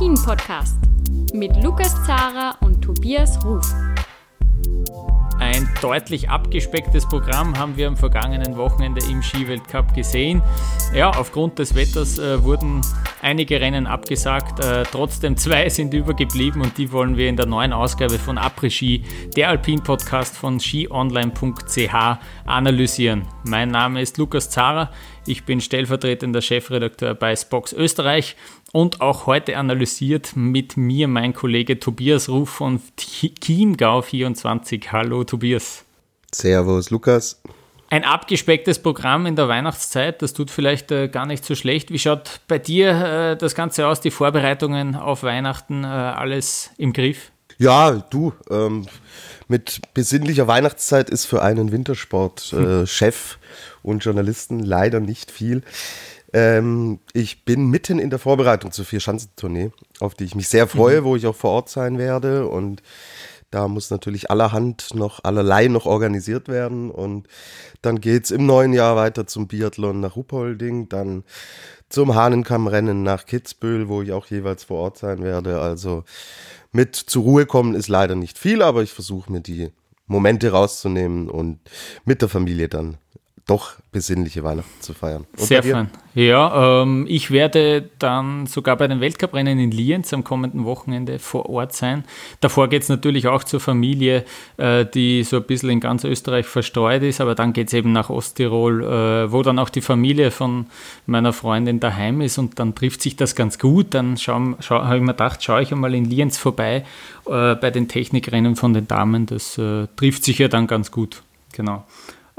Après-Ski, der Alpin-Podcast mit Lukas Zara und Tobias Ruf. Ein deutlich abgespecktes Programm haben wir am vergangenen Wochenende im Skiweltcup gesehen. Ja, aufgrund des Wetters äh, wurden einige Rennen abgesagt. Äh, trotzdem zwei sind übergeblieben und die wollen wir in der neuen Ausgabe von Après Ski, der Alpin-Podcast von skionline.ch, analysieren. Mein Name ist Lukas Zara. Ich bin stellvertretender Chefredakteur bei Spox Österreich und auch heute analysiert mit mir mein Kollege Tobias Ruf von Chiemgau24. Hallo Tobias. Servus Lukas. Ein abgespecktes Programm in der Weihnachtszeit, das tut vielleicht äh, gar nicht so schlecht. Wie schaut bei dir äh, das Ganze aus, die Vorbereitungen auf Weihnachten, äh, alles im Griff? Ja, du, ähm, mit besinnlicher Weihnachtszeit ist für einen Wintersport-Chef äh, und Journalisten leider nicht viel. Ähm, ich bin mitten in der Vorbereitung zur Vier-Schanzentournee, auf die ich mich sehr freue, mhm. wo ich auch vor Ort sein werde. Und da muss natürlich allerhand noch, allerlei noch organisiert werden. Und dann geht es im neuen Jahr weiter zum Biathlon nach Ruppolding, dann zum Hahnenkammrennen nach Kitzbühel, wo ich auch jeweils vor Ort sein werde. Also mit zur Ruhe kommen ist leider nicht viel, aber ich versuche mir die Momente rauszunehmen und mit der Familie dann doch besinnliche Weihnachten zu feiern. Und Sehr fein. Ja, ähm, ich werde dann sogar bei den Weltcuprennen in Lienz am kommenden Wochenende vor Ort sein. Davor geht es natürlich auch zur Familie, äh, die so ein bisschen in ganz Österreich verstreut ist, aber dann geht es eben nach Osttirol, äh, wo dann auch die Familie von meiner Freundin daheim ist und dann trifft sich das ganz gut. Dann habe ich mir gedacht, schaue ich einmal in Lienz vorbei äh, bei den Technikrennen von den Damen. Das äh, trifft sich ja dann ganz gut. Genau.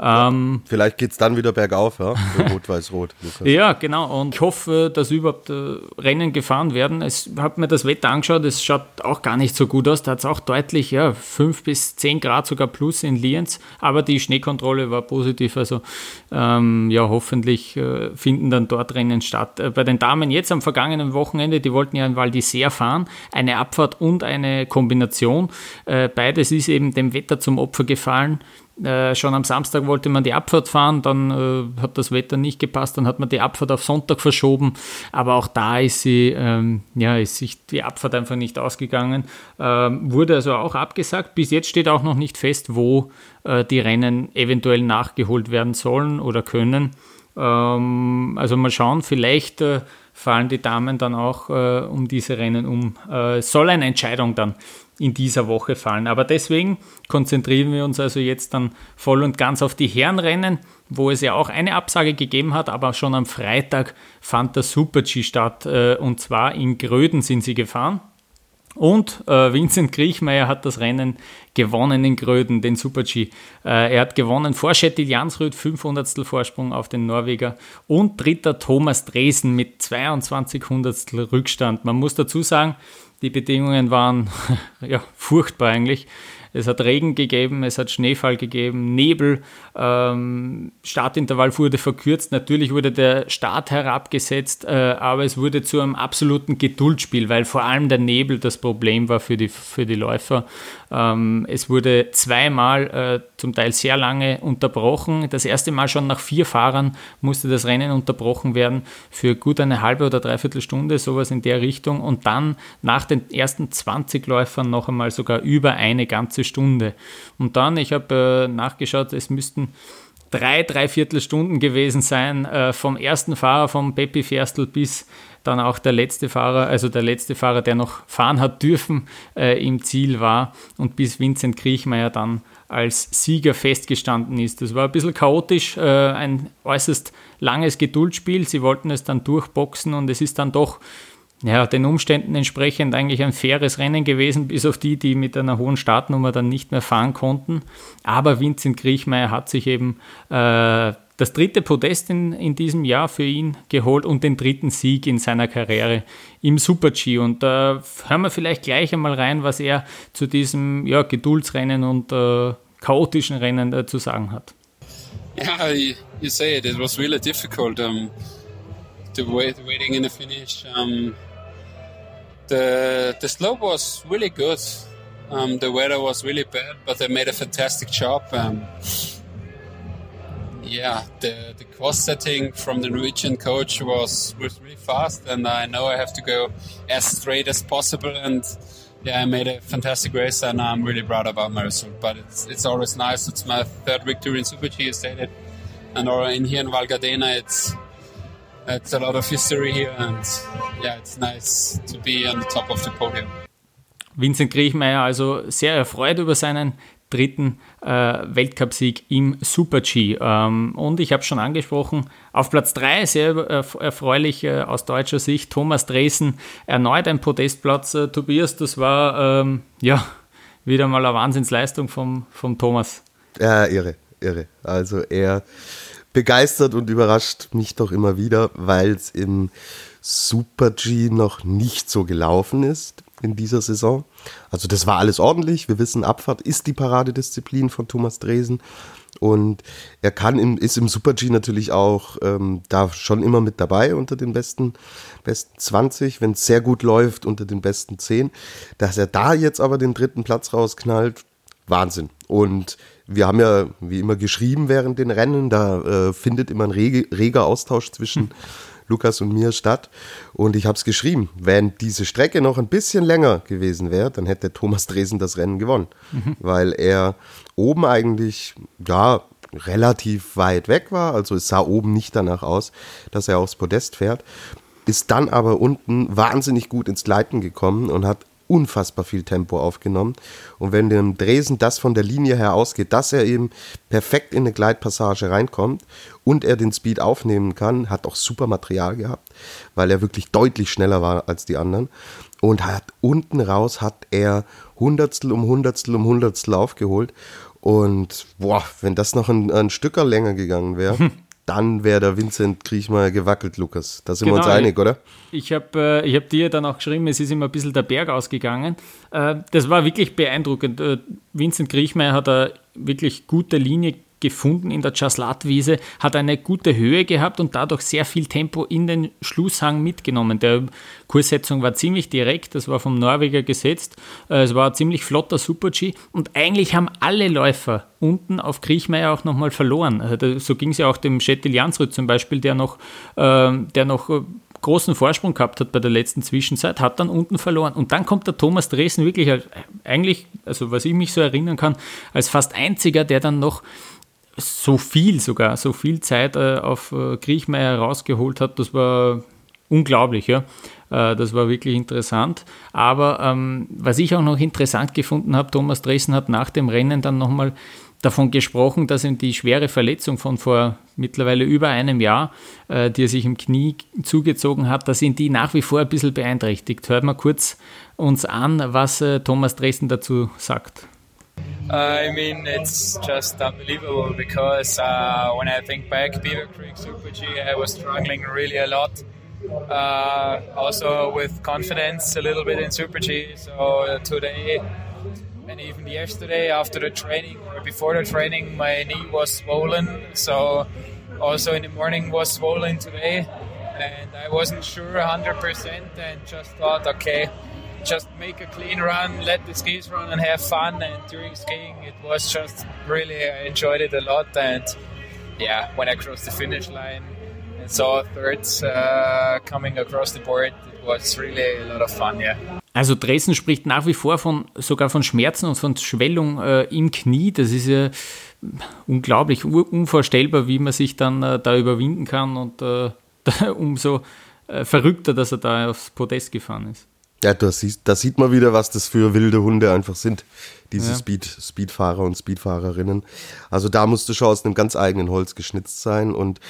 Ähm, Vielleicht geht es dann wieder bergauf, ja? Rot-Weiß-Rot. ja, genau. Und ich hoffe, dass überhaupt äh, Rennen gefahren werden. Ich habe mir das Wetter angeschaut, es schaut auch gar nicht so gut aus. Da hat es auch deutlich ja, 5 bis 10 Grad sogar plus in Lienz. Aber die Schneekontrolle war positiv. Also ähm, ja, hoffentlich äh, finden dann dort Rennen statt. Äh, bei den Damen jetzt am vergangenen Wochenende, die wollten ja in Val d'Isère fahren. Eine Abfahrt und eine Kombination. Äh, beides ist eben dem Wetter zum Opfer gefallen. Äh, schon am Samstag wollte man die Abfahrt fahren, dann äh, hat das Wetter nicht gepasst, dann hat man die Abfahrt auf Sonntag verschoben, aber auch da ist sie, ähm, ja, ist sich die Abfahrt einfach nicht ausgegangen, ähm, wurde also auch abgesagt. Bis jetzt steht auch noch nicht fest, wo äh, die Rennen eventuell nachgeholt werden sollen oder können. Ähm, also mal schauen, vielleicht äh, fallen die Damen dann auch äh, um diese Rennen um. Äh, soll eine Entscheidung dann in dieser Woche fallen. Aber deswegen konzentrieren wir uns also jetzt dann voll und ganz auf die Herrenrennen, wo es ja auch eine Absage gegeben hat, aber schon am Freitag fand der Super-G statt äh, und zwar in Gröden sind sie gefahren. Und äh, Vincent Griechmeier hat das Rennen gewonnen in Gröden, den Super-G. Äh, er hat gewonnen vor Schettil Jansrud, 500 Vorsprung auf den Norweger und dritter Thomas Dresen mit 22 Hundertstel Rückstand. Man muss dazu sagen, die Bedingungen waren ja, furchtbar eigentlich. Es hat Regen gegeben, es hat Schneefall gegeben, Nebel, ähm, Startintervall wurde verkürzt. Natürlich wurde der Start herabgesetzt, äh, aber es wurde zu einem absoluten Geduldsspiel, weil vor allem der Nebel das Problem war für die, für die Läufer. Ähm, es wurde zweimal äh, zum Teil sehr lange unterbrochen. Das erste Mal schon nach vier Fahrern musste das Rennen unterbrochen werden für gut eine halbe oder dreiviertel Stunde, sowas in der Richtung. Und dann nach den ersten 20 Läufern noch einmal sogar über eine ganze Stunde. Und dann, ich habe äh, nachgeschaut, es müssten drei, dreiviertel Stunden gewesen sein, äh, vom ersten Fahrer, vom Peppi Ferstl bis dann auch der letzte Fahrer, also der letzte Fahrer, der noch fahren hat dürfen, äh, im Ziel war und bis Vincent Kriechmeier dann als Sieger festgestanden ist. Das war ein bisschen chaotisch, äh, ein äußerst langes Geduldsspiel. Sie wollten es dann durchboxen und es ist dann doch ja, den Umständen entsprechend eigentlich ein faires Rennen gewesen, bis auf die, die mit einer hohen Startnummer dann nicht mehr fahren konnten. Aber Vincent Griechmeier hat sich eben äh, das dritte Podest in, in diesem Jahr für ihn geholt und den dritten Sieg in seiner Karriere im Super-G. Und da äh, hören wir vielleicht gleich einmal rein, was er zu diesem ja, Geduldsrennen und äh, chaotischen Rennen äh, zu sagen hat. Yeah, you, say it. It was really difficult. Um, the, wait, waiting in the finish. Um, the the slope was really good. Um, the weather was really bad, but they made a fantastic job. Um, yeah, the the course setting from the Norwegian coach was was really fast, and I know I have to go as straight as possible. And yeah, I made a fantastic race, and I'm really proud about my result. But it's it's always nice. It's my third victory in Super G, you stated, and or in here in Val Gardena, it's it's a lot of history here, and yeah, it's nice to be on the top of the podium. Vincent Griechmeier also sehr erfreut über seinen dritten Weltcupsieg im Super-G. Ähm, und ich habe schon angesprochen, auf Platz 3, sehr erfreulich äh, aus deutscher Sicht, Thomas Dresen, erneut ein Podestplatz. Äh, Tobias, das war ähm, ja wieder mal eine Wahnsinnsleistung vom, vom Thomas. Ja, irre, irre. Also er begeistert und überrascht mich doch immer wieder, weil es im Super-G noch nicht so gelaufen ist in dieser Saison. Also das war alles ordentlich. Wir wissen, Abfahrt ist die Paradedisziplin von Thomas Dresen. Und er kann im, ist im Super-G natürlich auch ähm, da schon immer mit dabei unter den besten, besten 20, wenn es sehr gut läuft, unter den besten 10. Dass er da jetzt aber den dritten Platz rausknallt, Wahnsinn. Und wir haben ja wie immer geschrieben während den Rennen, da äh, findet immer ein rege, reger Austausch zwischen Lukas und mir statt. Und ich habe es geschrieben, wenn diese Strecke noch ein bisschen länger gewesen wäre, dann hätte Thomas Dresen das Rennen gewonnen, mhm. weil er oben eigentlich, ja, relativ weit weg war. Also es sah oben nicht danach aus, dass er aufs Podest fährt. Ist dann aber unten wahnsinnig gut ins Gleiten gekommen und hat unfassbar viel Tempo aufgenommen. Und wenn dem Dresen das von der Linie her ausgeht, dass er eben perfekt in eine Gleitpassage reinkommt und er den Speed aufnehmen kann, hat auch super Material gehabt, weil er wirklich deutlich schneller war als die anderen. Und hat unten raus hat er Hundertstel um Hundertstel um Hundertstel aufgeholt. Und boah, wenn das noch ein, ein Stücker länger gegangen wäre, dann wäre der Vincent Kriechmeier gewackelt, Lukas. Da sind genau, wir uns genau, einig, oder? Ich habe äh, hab dir dann auch geschrieben, es ist immer ein bisschen der Berg ausgegangen. Äh, das war wirklich beeindruckend. Äh, Vincent Kriechmeier hat eine wirklich gute Linie gefunden in der Chaslatwiese, hat eine gute Höhe gehabt und dadurch sehr viel Tempo in den Schlusshang mitgenommen. Der Kurssetzung war ziemlich direkt, das war vom Norweger gesetzt. Äh, es war ein ziemlich flotter Super-G und eigentlich haben alle Läufer unten auf Kriechmeier auch nochmal verloren. Also so ging es ja auch dem Schettil Jansrud zum Beispiel, der noch, äh, der noch äh, großen Vorsprung gehabt hat bei der letzten Zwischenzeit, hat dann unten verloren. Und dann kommt der Thomas Dresden wirklich als, eigentlich, also was ich mich so erinnern kann, als fast einziger, der dann noch so viel sogar, so viel Zeit äh, auf äh, Kriechmeier rausgeholt hat, das war unglaublich, ja. Äh, das war wirklich interessant. Aber ähm, was ich auch noch interessant gefunden habe, Thomas Dressen hat nach dem Rennen dann nochmal davon gesprochen, dass ihm die schwere Verletzung von vor mittlerweile über einem Jahr, äh, die er sich im Knie zugezogen hat, dass ihn die nach wie vor ein bisschen beeinträchtigt. Hört mal kurz uns an, was äh, Thomas Dresden dazu sagt. I mean, it's just unbelievable because uh, when I think back, Beaver Creek Super G, I was struggling really a lot. Uh, also with confidence a little bit in Super G. So today and even yesterday after the training or before the training, my knee was swollen. So also in the morning was swollen today, and I wasn't sure 100% and just thought, okay just make a clean run, let the skis run, and have fun. And during skiing, it was just really I enjoyed it a lot. And yeah, when I crossed the finish line and saw thirds uh, coming across the board, it was really a lot of fun. Yeah. Also Dresden spricht nach wie vor von sogar von Schmerzen und von Schwellung äh, im Knie. Das ist ja unglaublich, unvorstellbar, wie man sich dann äh, da überwinden kann und äh, umso äh, verrückter, dass er da aufs Podest gefahren ist. Ja, da sieht, da sieht man wieder, was das für wilde Hunde einfach sind, diese ja. Speed, Speedfahrer und Speedfahrerinnen. Also da musste schon aus einem ganz eigenen Holz geschnitzt sein. Und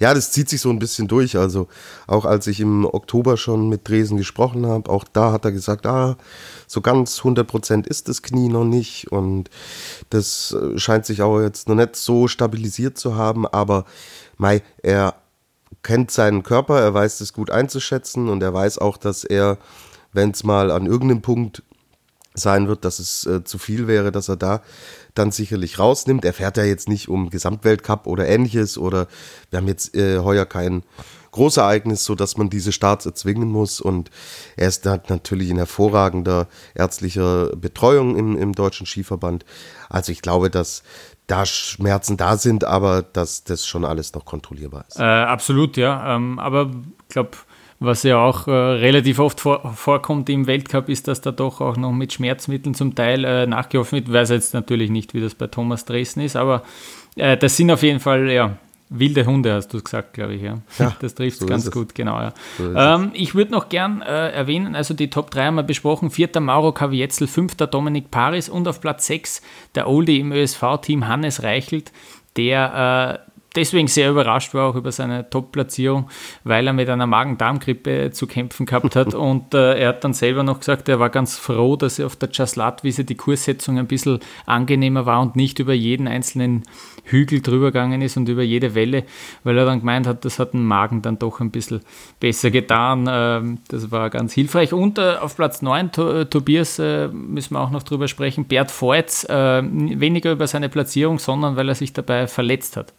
ja, das zieht sich so ein bisschen durch. Also auch als ich im Oktober schon mit Dresen gesprochen habe, auch da hat er gesagt, ah, so ganz 100 Prozent ist das Knie noch nicht. Und das äh, scheint sich auch jetzt noch nicht so stabilisiert zu haben. Aber Mai, er kennt seinen Körper, er weiß es gut einzuschätzen und er weiß auch, dass er wenn es mal an irgendeinem Punkt sein wird, dass es äh, zu viel wäre, dass er da dann sicherlich rausnimmt. Er fährt ja jetzt nicht um Gesamtweltcup oder ähnliches oder wir haben jetzt äh, heuer kein Großereignis, so dass man diese Starts erzwingen muss und er ist natürlich in hervorragender ärztlicher Betreuung im, im Deutschen Skiverband. Also ich glaube, dass da Schmerzen da sind, aber dass das schon alles noch kontrollierbar ist. Äh, absolut, ja. Ähm, aber ich glaube, was ja auch äh, relativ oft vor, vorkommt im Weltcup, ist, dass da doch auch noch mit Schmerzmitteln zum Teil äh, nachgeholfen wird. Ich weiß jetzt natürlich nicht, wie das bei Thomas Dresden ist, aber äh, das sind auf jeden Fall ja, wilde Hunde, hast du gesagt, glaube ich. Ja. ja das trifft so ganz gut, genau. Ja. So ähm, ich würde noch gern äh, erwähnen, also die Top 3 haben wir besprochen. Vierter Mauro Kavietzel, fünfter Dominik Paris und auf Platz 6 der Oldie im ÖSV-Team Hannes Reichelt, der äh, deswegen sehr überrascht war auch über seine Top-Platzierung, weil er mit einer Magen-Darm-Grippe zu kämpfen gehabt hat. und äh, er hat dann selber noch gesagt, er war ganz froh, dass er auf der Jaslat-Wiese die Kurssetzung ein bisschen angenehmer war und nicht über jeden einzelnen Hügel drüber gegangen ist und über jede Welle, weil er dann gemeint hat, das hat den Magen dann doch ein bisschen besser getan. Ähm, das war ganz hilfreich. Und äh, auf Platz 9, äh, Tobias, äh, müssen wir auch noch drüber sprechen, Bert Voits, weniger über seine Platzierung, sondern weil er sich dabei verletzt hat.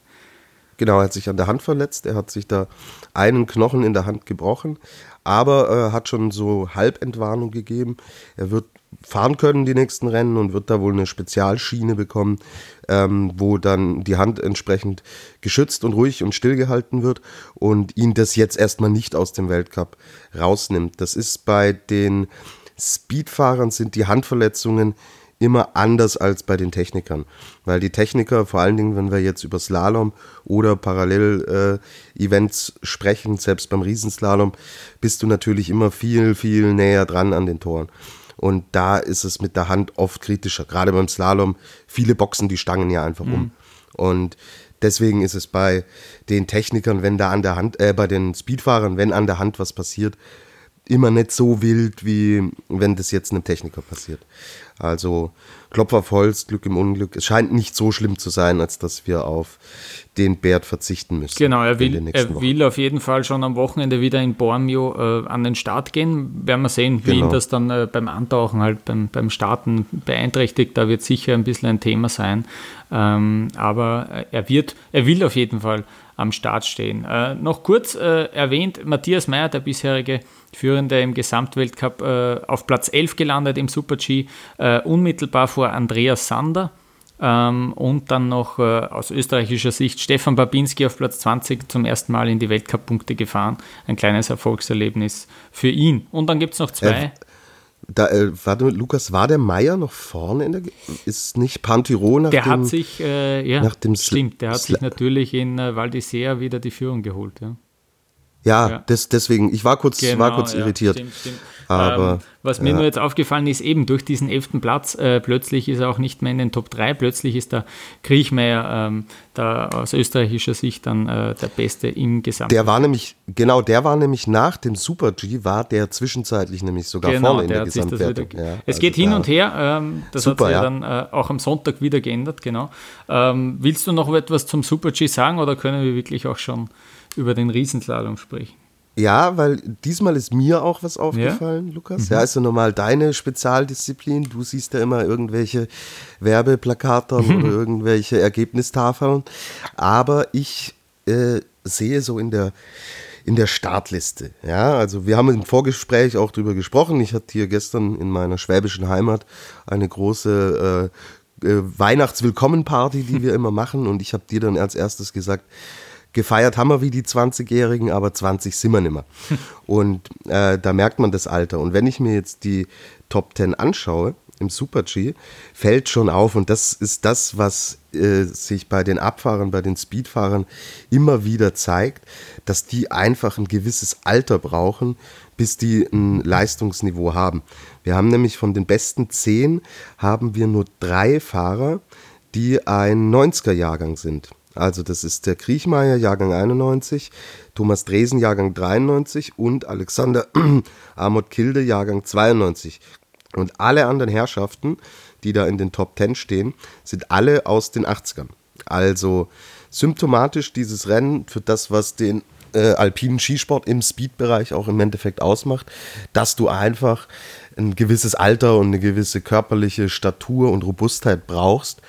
Genau, er hat sich an der Hand verletzt, er hat sich da einen Knochen in der Hand gebrochen, aber äh, hat schon so Halbentwarnung gegeben. Er wird fahren können die nächsten Rennen und wird da wohl eine Spezialschiene bekommen, ähm, wo dann die Hand entsprechend geschützt und ruhig und stillgehalten wird und ihn das jetzt erstmal nicht aus dem Weltcup rausnimmt. Das ist bei den Speedfahrern sind die Handverletzungen immer anders als bei den Technikern. Weil die Techniker, vor allen Dingen, wenn wir jetzt über Slalom oder Parallel-Events äh, sprechen, selbst beim Riesenslalom, bist du natürlich immer viel, viel näher dran an den Toren. Und da ist es mit der Hand oft kritischer. Gerade beim Slalom, viele boxen die Stangen ja einfach mhm. um. Und deswegen ist es bei den Technikern, wenn da an der Hand, äh, bei den Speedfahrern, wenn an der Hand was passiert, immer nicht so wild, wie wenn das jetzt einem Techniker passiert. Also Klopfer auf Holz, Glück im Unglück. Es scheint nicht so schlimm zu sein, als dass wir auf den Bert verzichten müssen. Genau, er will, er will auf jeden Fall schon am Wochenende wieder in Bormio äh, an den Start gehen. Werden wir sehen, wie genau. ihn das dann äh, beim Antauchen halt beim, beim Starten beeinträchtigt. Da wird sicher ein bisschen ein Thema sein. Ähm, aber er wird, er will auf jeden Fall am Start stehen. Äh, noch kurz äh, erwähnt, Matthias Meyer, der bisherige Führende im Gesamtweltcup, äh, auf Platz 11 gelandet im Super-G, äh, unmittelbar vor Andreas Sander. Ähm, und dann noch äh, aus österreichischer Sicht Stefan Babinski auf Platz 20 zum ersten Mal in die Weltcup-Punkte gefahren. Ein kleines Erfolgserlebnis für ihn. Und dann gibt es noch zwei. Da, äh, warte, Lukas, war der Meier noch vorne in der. Ist nicht Pantiro nach der dem. Der hat sich, äh, ja, nach dem stimmt, der hat Sla sich natürlich in äh, Val d'Isère wieder die Führung geholt. Ja, ja, ja. Des, deswegen, ich war kurz, genau, war kurz irritiert. Stimmt, stimmt. Aber, ähm, was mir ja. nur jetzt aufgefallen ist, eben durch diesen elften Platz, äh, plötzlich ist er auch nicht mehr in den Top 3, plötzlich ist der Kriechmeier ähm, da aus österreichischer Sicht dann äh, der Beste im Gesamt. Der war nämlich, genau, der war nämlich nach dem Super G, war der zwischenzeitlich nämlich sogar genau, vorne in der, Gesamtwertung. Wieder, ja, es also geht hin und her, ähm, das super, hat sich ja, dann äh, auch am Sonntag wieder geändert, genau. Ähm, willst du noch etwas zum Super G sagen oder können wir wirklich auch schon über den Riesenslalom sprechen? Ja, weil diesmal ist mir auch was aufgefallen, ja? Lukas. Mhm. Ja, ist ja normal deine Spezialdisziplin. Du siehst ja immer irgendwelche Werbeplakate oder irgendwelche Ergebnistafeln. Aber ich äh, sehe so in der, in der Startliste. Ja, also wir haben im Vorgespräch auch drüber gesprochen. Ich hatte hier gestern in meiner schwäbischen Heimat eine große äh, äh, Weihnachtswillkommenparty, die wir immer machen. Und ich habe dir dann als erstes gesagt, gefeiert haben wir wie die 20-Jährigen, aber 20 sind wir nicht mehr. Und äh, da merkt man das Alter. Und wenn ich mir jetzt die Top 10 anschaue, im Super-G, fällt schon auf, und das ist das, was äh, sich bei den Abfahrern, bei den Speedfahrern immer wieder zeigt, dass die einfach ein gewisses Alter brauchen, bis die ein Leistungsniveau haben. Wir haben nämlich von den besten 10 haben wir nur drei Fahrer, die ein 90er-Jahrgang sind. Also das ist der Kriechmeier, Jahrgang 91, Thomas Dresen, Jahrgang 93 und Alexander Amot Kilde, Jahrgang 92. Und alle anderen Herrschaften, die da in den Top 10 stehen, sind alle aus den 80ern. Also symptomatisch dieses Rennen für das, was den äh, alpinen Skisport im Speed-Bereich auch im Endeffekt ausmacht, dass du einfach ein gewisses Alter und eine gewisse körperliche Statur und Robustheit brauchst,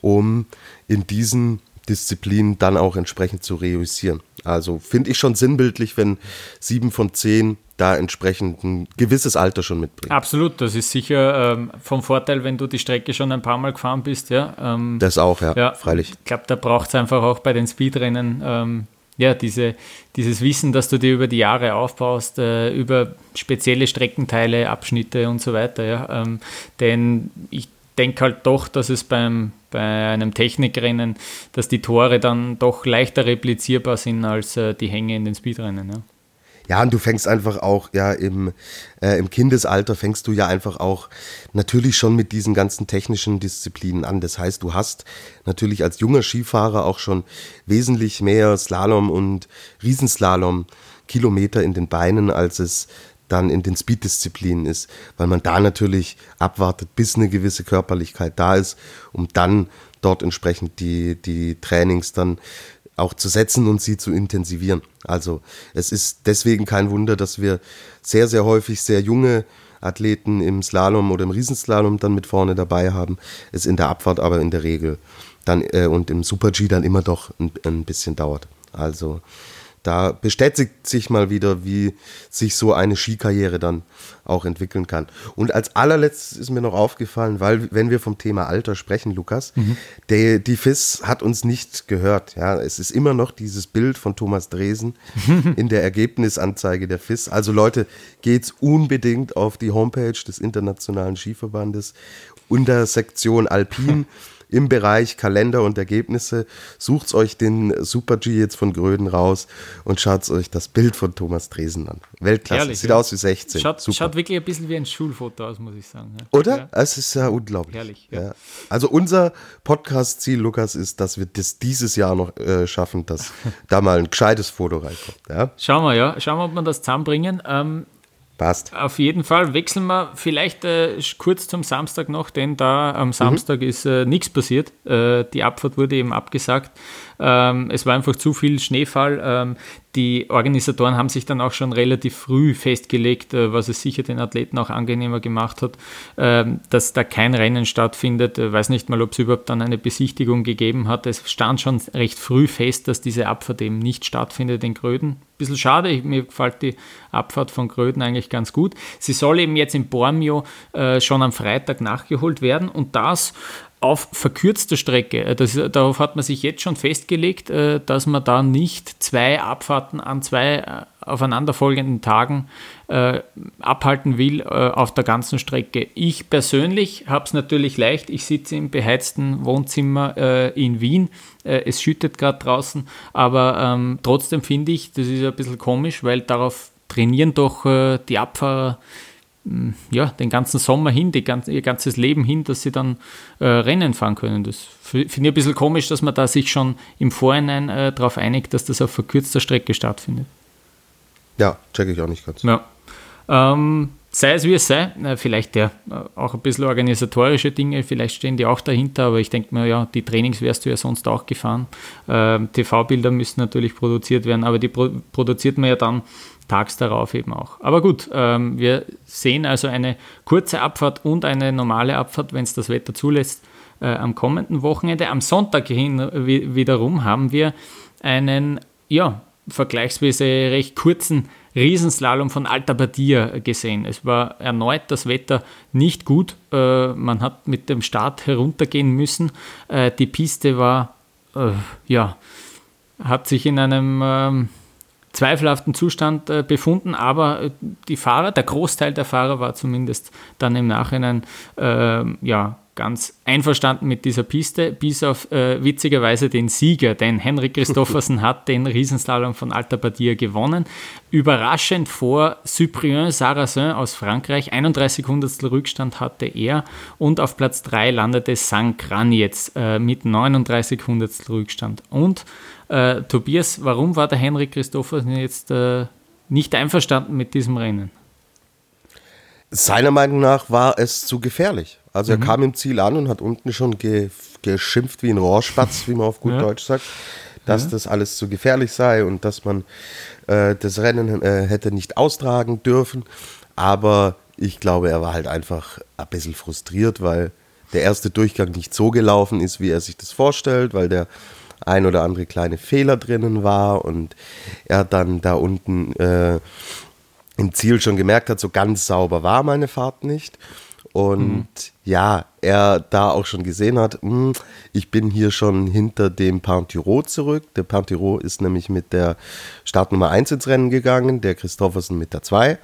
um in diesen Disziplin dann auch entsprechend zu reüssieren. Also finde ich schon sinnbildlich, wenn sieben von zehn da entsprechend ein gewisses Alter schon mitbringen. Absolut, das ist sicher ähm, vom Vorteil, wenn du die Strecke schon ein paar Mal gefahren bist. Ja, ähm, das auch, ja, ja freilich. Ich glaube, da braucht es einfach auch bei den Speedrennen ähm, ja, diese, dieses Wissen, dass du dir über die Jahre aufbaust, äh, über spezielle Streckenteile, Abschnitte und so weiter. Ja. Ähm, denn ich denke halt doch, dass es beim, bei einem Technikrennen, dass die Tore dann doch leichter replizierbar sind als äh, die Hänge in den Speedrennen. Ja. Ja, und du fängst einfach auch, ja, im, äh, im Kindesalter fängst du ja einfach auch natürlich schon mit diesen ganzen technischen Disziplinen an. Das heißt, du hast natürlich als junger Skifahrer auch schon wesentlich mehr Slalom und Riesenslalom Kilometer in den Beinen, als es dann in den Speed-Disziplinen ist, weil man da natürlich abwartet, bis eine gewisse Körperlichkeit da ist, um dann dort entsprechend die, die Trainings dann auch zu setzen und sie zu intensivieren. Also es ist deswegen kein Wunder, dass wir sehr, sehr häufig sehr junge Athleten im Slalom oder im Riesenslalom dann mit vorne dabei haben. Es in der Abfahrt aber in der Regel dann äh, und im Super-G dann immer doch ein, ein bisschen dauert. Also da bestätigt sich mal wieder, wie sich so eine Skikarriere dann auch entwickeln kann. Und als allerletztes ist mir noch aufgefallen, weil wenn wir vom Thema Alter sprechen, Lukas, mhm. der, die FIS hat uns nicht gehört. Ja, es ist immer noch dieses Bild von Thomas Dresen in der Ergebnisanzeige der FIS. Also Leute, geht's unbedingt auf die Homepage des Internationalen Skiverbandes unter Sektion Alpin. im Bereich Kalender und Ergebnisse. Sucht euch den Super G jetzt von Gröden raus und schaut euch das Bild von Thomas Dresen an. Weltklasse. Herrlich, Sieht ja. aus wie 16. Schaut, schaut, wirklich ein bisschen wie ein Schulfoto aus, muss ich sagen. Ja. Oder? Ja. Es ist ja unglaublich. Herrlich. Ja. Also unser Podcast-Ziel, Lukas, ist, dass wir das dieses Jahr noch äh, schaffen, dass da mal ein gescheites Foto reinkommt. Ja? Schauen wir, ja. Schauen wir, ob wir das zusammenbringen. Ähm, Passt. Auf jeden Fall wechseln wir vielleicht äh, kurz zum Samstag noch, denn da am Samstag mhm. ist äh, nichts passiert. Äh, die Abfahrt wurde eben abgesagt. Ähm, es war einfach zu viel Schneefall. Ähm, die Organisatoren haben sich dann auch schon relativ früh festgelegt, äh, was es sicher den Athleten auch angenehmer gemacht hat, ähm, dass da kein Rennen stattfindet. Ich äh, weiß nicht mal, ob es überhaupt dann eine Besichtigung gegeben hat. Es stand schon recht früh fest, dass diese Abfahrt eben nicht stattfindet in Gröden. Bisschen schade, mir gefällt die Abfahrt von Gröden eigentlich ganz gut. Sie soll eben jetzt in Bormio äh, schon am Freitag nachgeholt werden und das auf verkürzter Strecke. Äh, das, darauf hat man sich jetzt schon festgelegt, äh, dass man da nicht zwei Abfahrten an zwei äh, aufeinanderfolgenden Tagen abhalten will auf der ganzen Strecke. Ich persönlich habe es natürlich leicht. Ich sitze im beheizten Wohnzimmer in Wien. es schüttet gerade draußen, aber ähm, trotzdem finde ich, das ist ein bisschen komisch, weil darauf trainieren doch die Abfahrer ja, den ganzen Sommer hin, die ganze, ihr ganzes Leben hin, dass sie dann äh, Rennen fahren können. Das finde ich ein bisschen komisch, dass man da sich schon im Vorhinein äh, darauf einigt, dass das auf verkürzter Strecke stattfindet. Ja, checke ich auch nicht ganz. Ja. Ähm, sei es wie es sei, äh, vielleicht ja auch ein bisschen organisatorische Dinge, vielleicht stehen die auch dahinter, aber ich denke mir, ja, die Trainings wärst du ja sonst auch gefahren. Ähm, TV-Bilder müssen natürlich produziert werden, aber die pro produziert man ja dann tags darauf eben auch. Aber gut, ähm, wir sehen also eine kurze Abfahrt und eine normale Abfahrt, wenn es das Wetter zulässt, äh, am kommenden Wochenende. Am Sonntag hin wiederum haben wir einen, ja, vergleichsweise recht kurzen Riesenslalom von Alta Badia gesehen. Es war erneut das Wetter nicht gut. Äh, man hat mit dem Start heruntergehen müssen. Äh, die Piste war, äh, ja, hat sich in einem ähm, zweifelhaften Zustand befunden, aber die Fahrer, der Großteil der Fahrer war zumindest dann im Nachhinein ja, ganz einverstanden mit dieser Piste, bis auf äh, witzigerweise den Sieger, denn Henrik Christoffersen hat den Riesenslalom von Alta Badia gewonnen. Überraschend vor Cyprien Sarrazin aus Frankreich, 31 Hundertstel Rückstand hatte er und auf Platz 3 landete Sankran jetzt äh, mit 39 Hundertstel Rückstand. Und äh, Tobias, warum war der Henrik Christoffersen jetzt äh, nicht einverstanden mit diesem Rennen? Seiner Meinung nach war es zu gefährlich. Also er mhm. kam im Ziel an und hat unten schon ge geschimpft wie ein Rohrspatz, wie man auf gut ja. Deutsch sagt, dass ja. das alles zu gefährlich sei und dass man äh, das Rennen äh, hätte nicht austragen dürfen. Aber ich glaube, er war halt einfach ein bisschen frustriert, weil der erste Durchgang nicht so gelaufen ist, wie er sich das vorstellt, weil der ein oder andere kleine Fehler drinnen war und er dann da unten äh, im Ziel schon gemerkt hat, so ganz sauber war meine Fahrt nicht. Und mhm. ja, er da auch schon gesehen hat, mh, hm, ich bin hier schon hinter dem Pantiro zurück. Der Pantiro ist nämlich mit der Startnummer 1 ins Rennen gegangen, der Christoffersen mit der 2.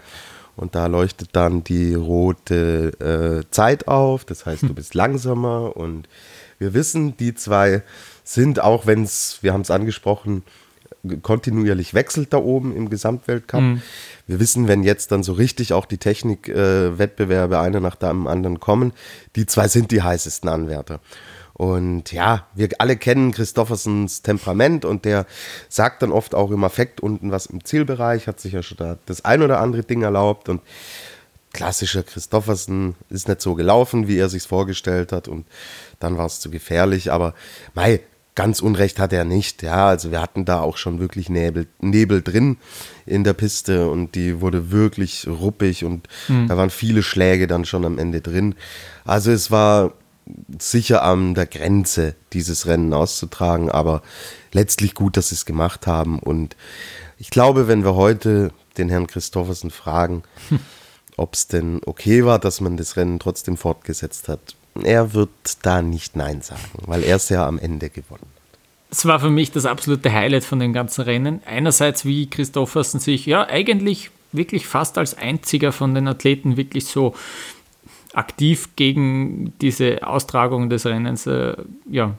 Und da leuchtet dann die rote äh, Zeit auf. Das heißt, du bist langsamer. Und wir wissen, die zwei sind, auch wenn es, wir haben es angesprochen, kontinuierlich wechselt da oben im Gesamtweltcup. Mhm. Wir wissen, wenn jetzt dann so richtig auch die Technikwettbewerbe äh, einer nach dem anderen kommen, die zwei sind die heißesten Anwärter. Und ja, wir alle kennen Christoffersens Temperament und der sagt dann oft auch im Affekt unten was im Zielbereich, hat sich ja schon da das ein oder andere Ding erlaubt. Und klassischer Christoffersen ist nicht so gelaufen, wie er sich vorgestellt hat. Und dann war es zu gefährlich, aber mei, ganz Unrecht hat er nicht. Ja, also wir hatten da auch schon wirklich Nebel, Nebel drin in der Piste und die wurde wirklich ruppig und mhm. da waren viele Schläge dann schon am Ende drin. Also es war sicher an der Grenze, dieses Rennen auszutragen, aber letztlich gut, dass sie es gemacht haben und ich glaube, wenn wir heute den Herrn Christoffersen fragen, hm. ob es denn okay war, dass man das Rennen trotzdem fortgesetzt hat, er wird da nicht Nein sagen, weil er es ja am Ende gewonnen hat. Es war für mich das absolute Highlight von dem ganzen Rennen. Einerseits, wie Christoffersen sich ja eigentlich wirklich fast als einziger von den Athleten wirklich so aktiv gegen diese Austragung des Rennens äh, ja,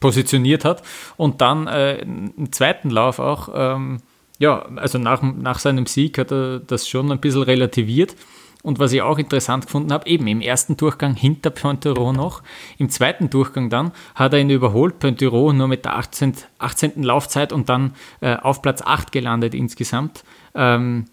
positioniert hat. Und dann äh, im zweiten Lauf auch, ähm, ja, also nach, nach seinem Sieg hat er das schon ein bisschen relativiert und was ich auch interessant gefunden habe, eben im ersten Durchgang hinter Pointero noch. Im zweiten Durchgang dann hat er ihn überholt, Pointero nur mit der 18. 18. Laufzeit und dann äh, auf Platz 8 gelandet insgesamt. Ähm,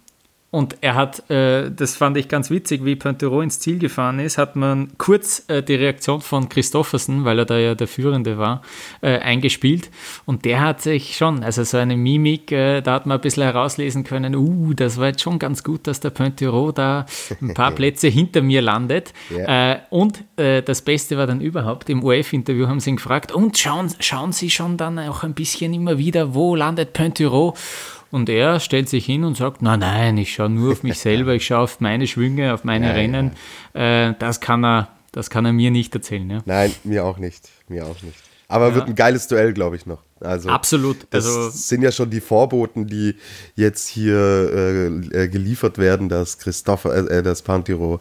und er hat, äh, das fand ich ganz witzig, wie Pointero ins Ziel gefahren ist, hat man kurz äh, die Reaktion von Christoffersen, weil er da ja der Führende war, äh, eingespielt. Und der hat sich schon, also so eine Mimik, äh, da hat man ein bisschen herauslesen können, uh, das war jetzt schon ganz gut, dass der Pointero da ein paar Plätze hinter mir landet. Yeah. und äh, das Beste war dann überhaupt, im OF-Interview haben sie ihn gefragt, und schauen, schauen Sie schon dann auch ein bisschen immer wieder, wo landet Pointero? Und er stellt sich hin und sagt, nein, nein, ich schaue nur auf mich selber, ich schaue auf meine Schwünge, auf meine ja, Rennen. Ja. Äh, das, kann er, das kann er mir nicht erzählen. Ja? Nein, mir auch nicht. Mir auch nicht. Aber ja. wird ein geiles Duell, glaube ich, noch. Also, Absolut. Das also, sind ja schon die Vorboten, die jetzt hier äh, äh geliefert werden, dass Christopher, äh, äh, dass Pantiro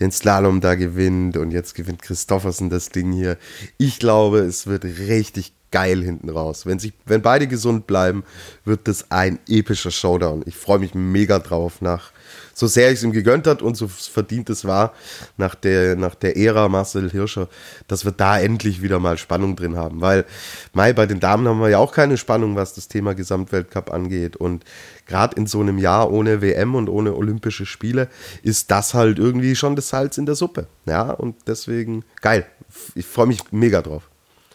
den Slalom da gewinnt und jetzt gewinnt Christoffersen das Ding hier. Ich glaube, es wird richtig geil hinten raus. Wenn, sich, wenn beide gesund bleiben, wird das ein epischer Showdown. Ich freue mich mega drauf, nach so sehr ich es ihm gegönnt hat und so verdient es war, nach der, nach der Ära Marcel Hirscher, dass wir da endlich wieder mal Spannung drin haben. Weil, Mai, bei den Damen haben wir ja auch keine Spannung, was das Thema Gesamtweltcup angeht. Und gerade in so einem Jahr ohne WM und ohne Olympische Spiele ist das halt irgendwie schon das Salz in der Suppe. Ja, und deswegen geil. Ich freue mich mega drauf.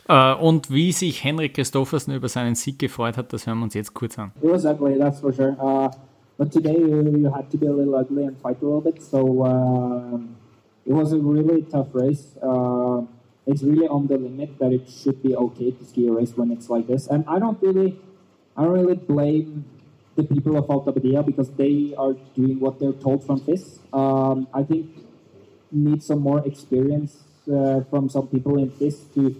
Uh, und wie sich Henrik Christoffersen über seinen Sieg gefreut hat, das hören wir uns jetzt kurz an. It was ugly, that's for sure. Uh, but today you had to be a little ugly and fight a little bit. So uh, it was a really tough race. Uh, it's really on the limit that it should be okay to ski a race when it's like this. And I don't really, I don't really blame the people of Alta Badia because they are doing what they're told from FIS. Um, I think need some more experience uh, from some people in FIS to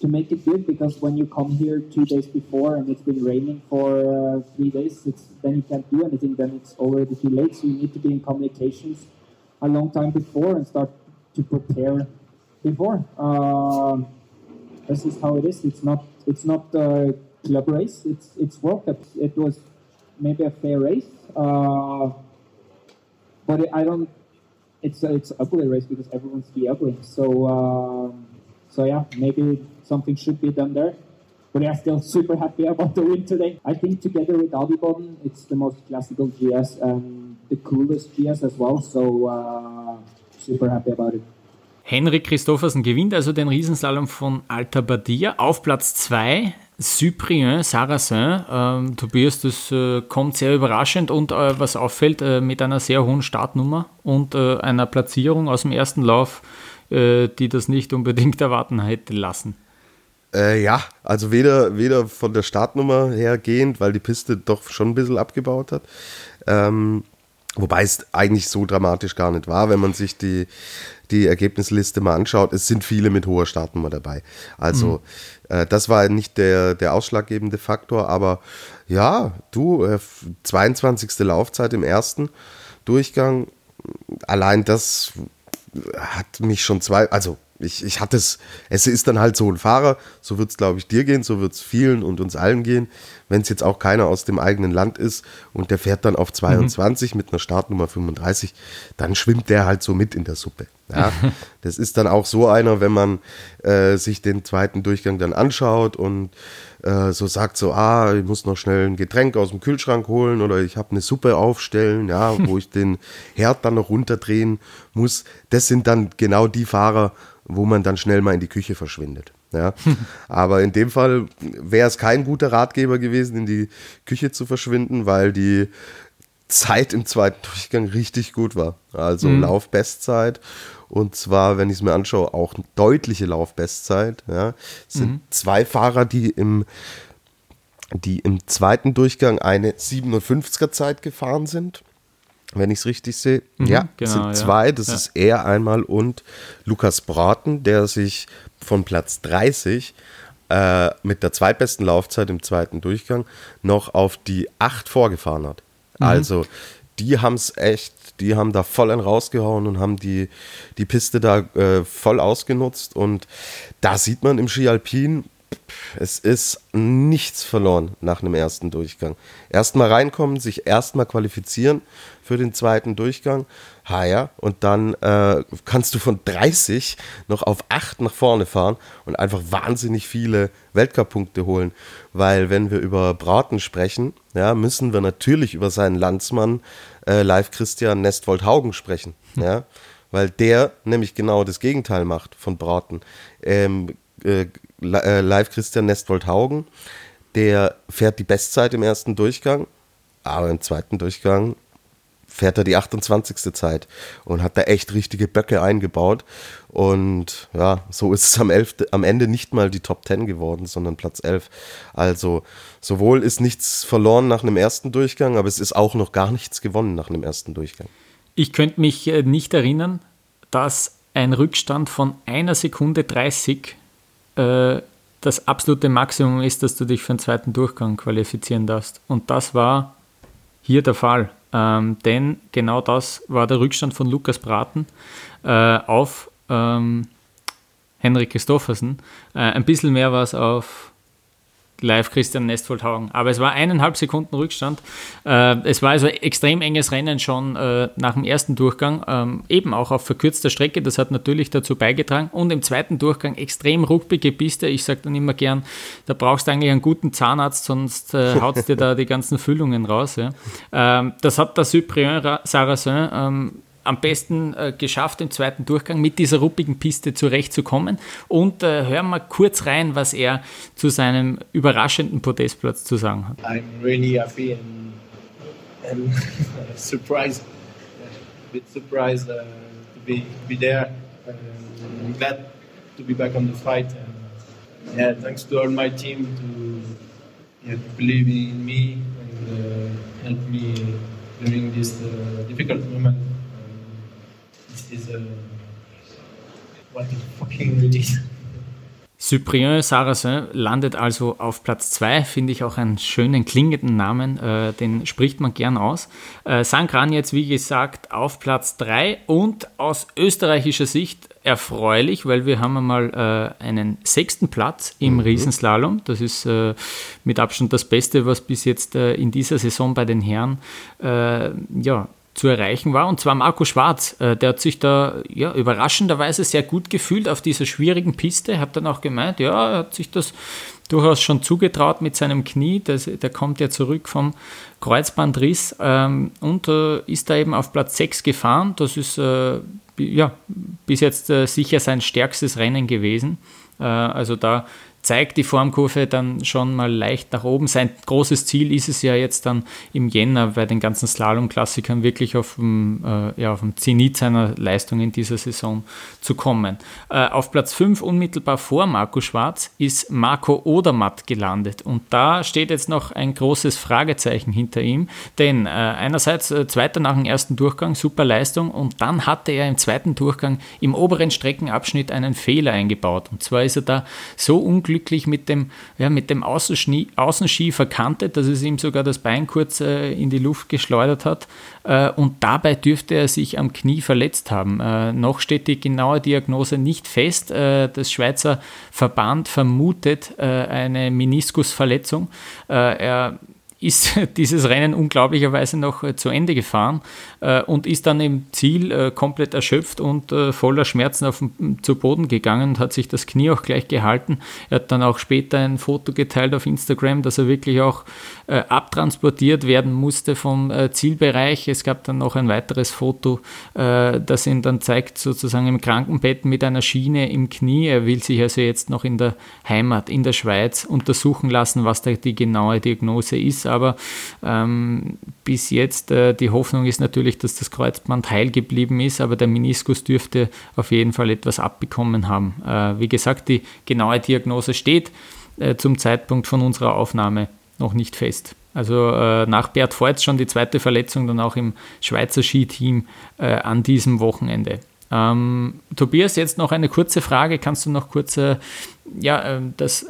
to make it good because when you come here two days before and it's been raining for uh, three days, it's, then you can't do anything. Then it's already too late. So you need to be in communications a long time before and start to prepare before. Uh, this is how it is. It's not. It's not a club race. It's it's World Cup. It was maybe a fair race, uh, but I don't. It's it's ugly race because everyone's be ugly. So um, so yeah, maybe something should be done there. But yeah, still super happy about the win today. I think together with Albiboden, it's the most classical GS and the coolest GS as well. So uh, super happy about it. Henrik Christoffersen gewinnt also den Riesenslalom von Alta Badia auf Platz 2. Cyprien Sarrazin. Ähm, Tobias, das äh, kommt sehr überraschend und äh, was auffällt, äh, mit einer sehr hohen Startnummer und äh, einer Platzierung aus dem ersten Lauf, die das nicht unbedingt erwarten hätte lassen. Äh, ja, also weder, weder von der Startnummer hergehend, weil die Piste doch schon ein bisschen abgebaut hat. Ähm, wobei es eigentlich so dramatisch gar nicht war, wenn man sich die, die Ergebnisliste mal anschaut. Es sind viele mit hoher Startnummer dabei. Also mhm. äh, das war nicht der, der ausschlaggebende Faktor, aber ja, du, äh, 22. Laufzeit im ersten Durchgang, allein das hat mich schon zwei, also ich, ich hatte es, es ist dann halt so ein Fahrer, so wird es, glaube ich, dir gehen, so wird es vielen und uns allen gehen, wenn es jetzt auch keiner aus dem eigenen Land ist und der fährt dann auf 22 mhm. mit einer Startnummer 35, dann schwimmt der halt so mit in der Suppe. Ja, das ist dann auch so einer, wenn man äh, sich den zweiten Durchgang dann anschaut und äh, so sagt so, ah, ich muss noch schnell ein Getränk aus dem Kühlschrank holen oder ich habe eine Suppe aufstellen, ja, wo ich den Herd dann noch runterdrehen muss. Das sind dann genau die Fahrer, wo man dann schnell mal in die Küche verschwindet. Ja. Aber in dem Fall wäre es kein guter Ratgeber gewesen, in die Küche zu verschwinden, weil die Zeit im zweiten Durchgang richtig gut war. Also mhm. Laufbestzeit. Und zwar, wenn ich es mir anschaue, auch eine deutliche Laufbestzeit. Ja. Es sind mhm. zwei Fahrer, die im, die im zweiten Durchgang eine 57er Zeit gefahren sind wenn ich es richtig sehe. Mhm, ja, genau, sind zwei. Das ja. ist er einmal und Lukas Braten, der sich von Platz 30 äh, mit der zweitbesten Laufzeit im zweiten Durchgang noch auf die 8 vorgefahren hat. Mhm. Also, die haben es echt, die haben da voll einen rausgehauen und haben die, die Piste da äh, voll ausgenutzt. Und da sieht man im Ski Alpin, es ist nichts verloren nach einem ersten Durchgang. Erstmal reinkommen, sich erstmal qualifizieren für den zweiten Durchgang. Ha ja, und dann äh, kannst du von 30 noch auf 8 nach vorne fahren und einfach wahnsinnig viele Weltcup-Punkte holen. Weil wenn wir über Braten sprechen, ja, müssen wir natürlich über seinen Landsmann äh, Live Christian Nestwold-Haugen sprechen. Hm. Ja, weil der nämlich genau das Gegenteil macht von Braten. Ähm, äh, äh, live Christian Nestwold-Haugen. Der fährt die Bestzeit im ersten Durchgang, aber im zweiten Durchgang fährt er die 28. Zeit und hat da echt richtige Böcke eingebaut. Und ja, so ist es am, 11., am Ende nicht mal die Top 10 geworden, sondern Platz 11. Also sowohl ist nichts verloren nach einem ersten Durchgang, aber es ist auch noch gar nichts gewonnen nach einem ersten Durchgang. Ich könnte mich äh, nicht erinnern, dass ein Rückstand von einer Sekunde 30 äh, das absolute Maximum ist, dass du dich für einen zweiten Durchgang qualifizieren darfst. Und das war hier der Fall. Ähm, denn genau das war der Rückstand von Lukas Braten äh, auf ähm, Henrik Christoffersen. Äh, ein bisschen mehr war es auf live Christian Nestwoldhaugen. Aber es war eineinhalb Sekunden Rückstand. Äh, es war also extrem enges Rennen schon äh, nach dem ersten Durchgang, ähm, eben auch auf verkürzter Strecke. Das hat natürlich dazu beigetragen. Und im zweiten Durchgang extrem ruppige Piste. Ich sage dann immer gern, da brauchst du eigentlich einen guten Zahnarzt, sonst äh, haut dir da die ganzen Füllungen raus. Ja. Ähm, das hat der Cyprien Sarrazin ähm, am besten äh, geschafft, im zweiten Durchgang mit dieser ruppigen Piste zurechtzukommen. Und äh, hören wir kurz rein, was er zu seinem überraschenden Podestplatz zu sagen hat. I'm really happy and, and surprised, a bit surprised uh, to be, be there. I'm glad to be back on the fight. And, yeah, thanks to all my team to yeah, believe in me and uh, help me during this uh, difficult moment. A what the fucking release. Cyprien Sarrazin landet also auf Platz 2, finde ich auch einen schönen klingenden Namen, äh, den spricht man gern aus. Äh, Sankran jetzt, wie gesagt, auf Platz 3 und aus österreichischer Sicht erfreulich, weil wir haben einmal äh, einen sechsten Platz im mhm. Riesenslalom. Das ist äh, mit Abstand das Beste, was bis jetzt äh, in dieser Saison bei den Herren äh, ja, zu erreichen war. Und zwar Marco Schwarz. Äh, der hat sich da ja, überraschenderweise sehr gut gefühlt auf dieser schwierigen Piste. Er hat dann auch gemeint, ja, er hat sich das durchaus schon zugetraut mit seinem Knie. Das, der kommt ja zurück vom Kreuzbandriss ähm, und äh, ist da eben auf Platz 6 gefahren. Das ist äh, ja, bis jetzt äh, sicher sein stärkstes Rennen gewesen. Äh, also da zeigt die Formkurve dann schon mal leicht nach oben. Sein großes Ziel ist es ja jetzt dann im Jänner bei den ganzen Slalom-Klassikern wirklich auf dem, äh, ja, auf dem Zenit seiner Leistung in dieser Saison zu kommen. Äh, auf Platz 5 unmittelbar vor Marco Schwarz ist Marco Odermatt gelandet und da steht jetzt noch ein großes Fragezeichen hinter ihm, denn äh, einerseits äh, Zweiter nach dem ersten Durchgang, super Leistung und dann hatte er im zweiten Durchgang im oberen Streckenabschnitt einen Fehler eingebaut und zwar ist er da so unglücklich mit dem, ja, mit dem Außenski, verkantet, dass es ihm sogar das Bein kurz äh, in die Luft geschleudert hat äh, und dabei dürfte er sich am Knie verletzt haben. Äh, noch steht die genaue Diagnose nicht fest. Äh, das Schweizer Verband vermutet äh, eine Meniskusverletzung. Äh, er ist dieses Rennen unglaublicherweise noch zu Ende gefahren äh, und ist dann im Ziel äh, komplett erschöpft und äh, voller Schmerzen auf, zu Boden gegangen und hat sich das Knie auch gleich gehalten. Er hat dann auch später ein Foto geteilt auf Instagram, dass er wirklich auch äh, abtransportiert werden musste vom äh, Zielbereich. Es gab dann noch ein weiteres Foto, das ihn dann zeigt, sozusagen im Krankenbett mit einer Schiene im Knie. Er will sich also jetzt noch in der Heimat, in der Schweiz, untersuchen lassen, was da die genaue Diagnose ist aber ähm, bis jetzt äh, die Hoffnung ist natürlich, dass das Kreuzband heil geblieben ist, aber der Meniskus dürfte auf jeden Fall etwas abbekommen haben. Äh, wie gesagt, die genaue Diagnose steht äh, zum Zeitpunkt von unserer Aufnahme noch nicht fest. Also äh, nach Bert Voits schon die zweite Verletzung dann auch im Schweizer Skiteam äh, an diesem Wochenende. Ähm, Tobias, jetzt noch eine kurze Frage. Kannst du noch kurz äh, ja, das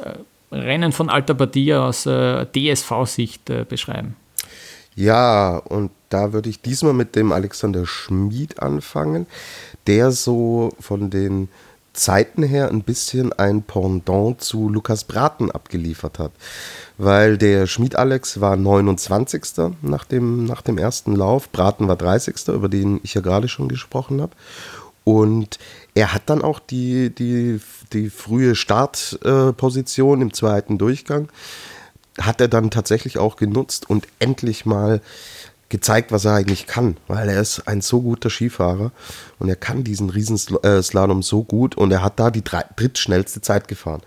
Rennen von Alta Badia aus äh, DSV-Sicht äh, beschreiben? Ja, und da würde ich diesmal mit dem Alexander Schmid anfangen, der so von den Zeiten her ein bisschen ein Pendant zu Lukas Braten abgeliefert hat. Weil der Schmid Alex war 29. nach dem, nach dem ersten Lauf, Braten war 30. über den ich ja gerade schon gesprochen habe. Und er hat dann auch die, die, die frühe Startposition im zweiten Durchgang, hat er dann tatsächlich auch genutzt und endlich mal gezeigt, was er eigentlich kann, weil er ist ein so guter Skifahrer und er kann diesen Riesenslalom so gut und er hat da die drittschnellste Zeit gefahren.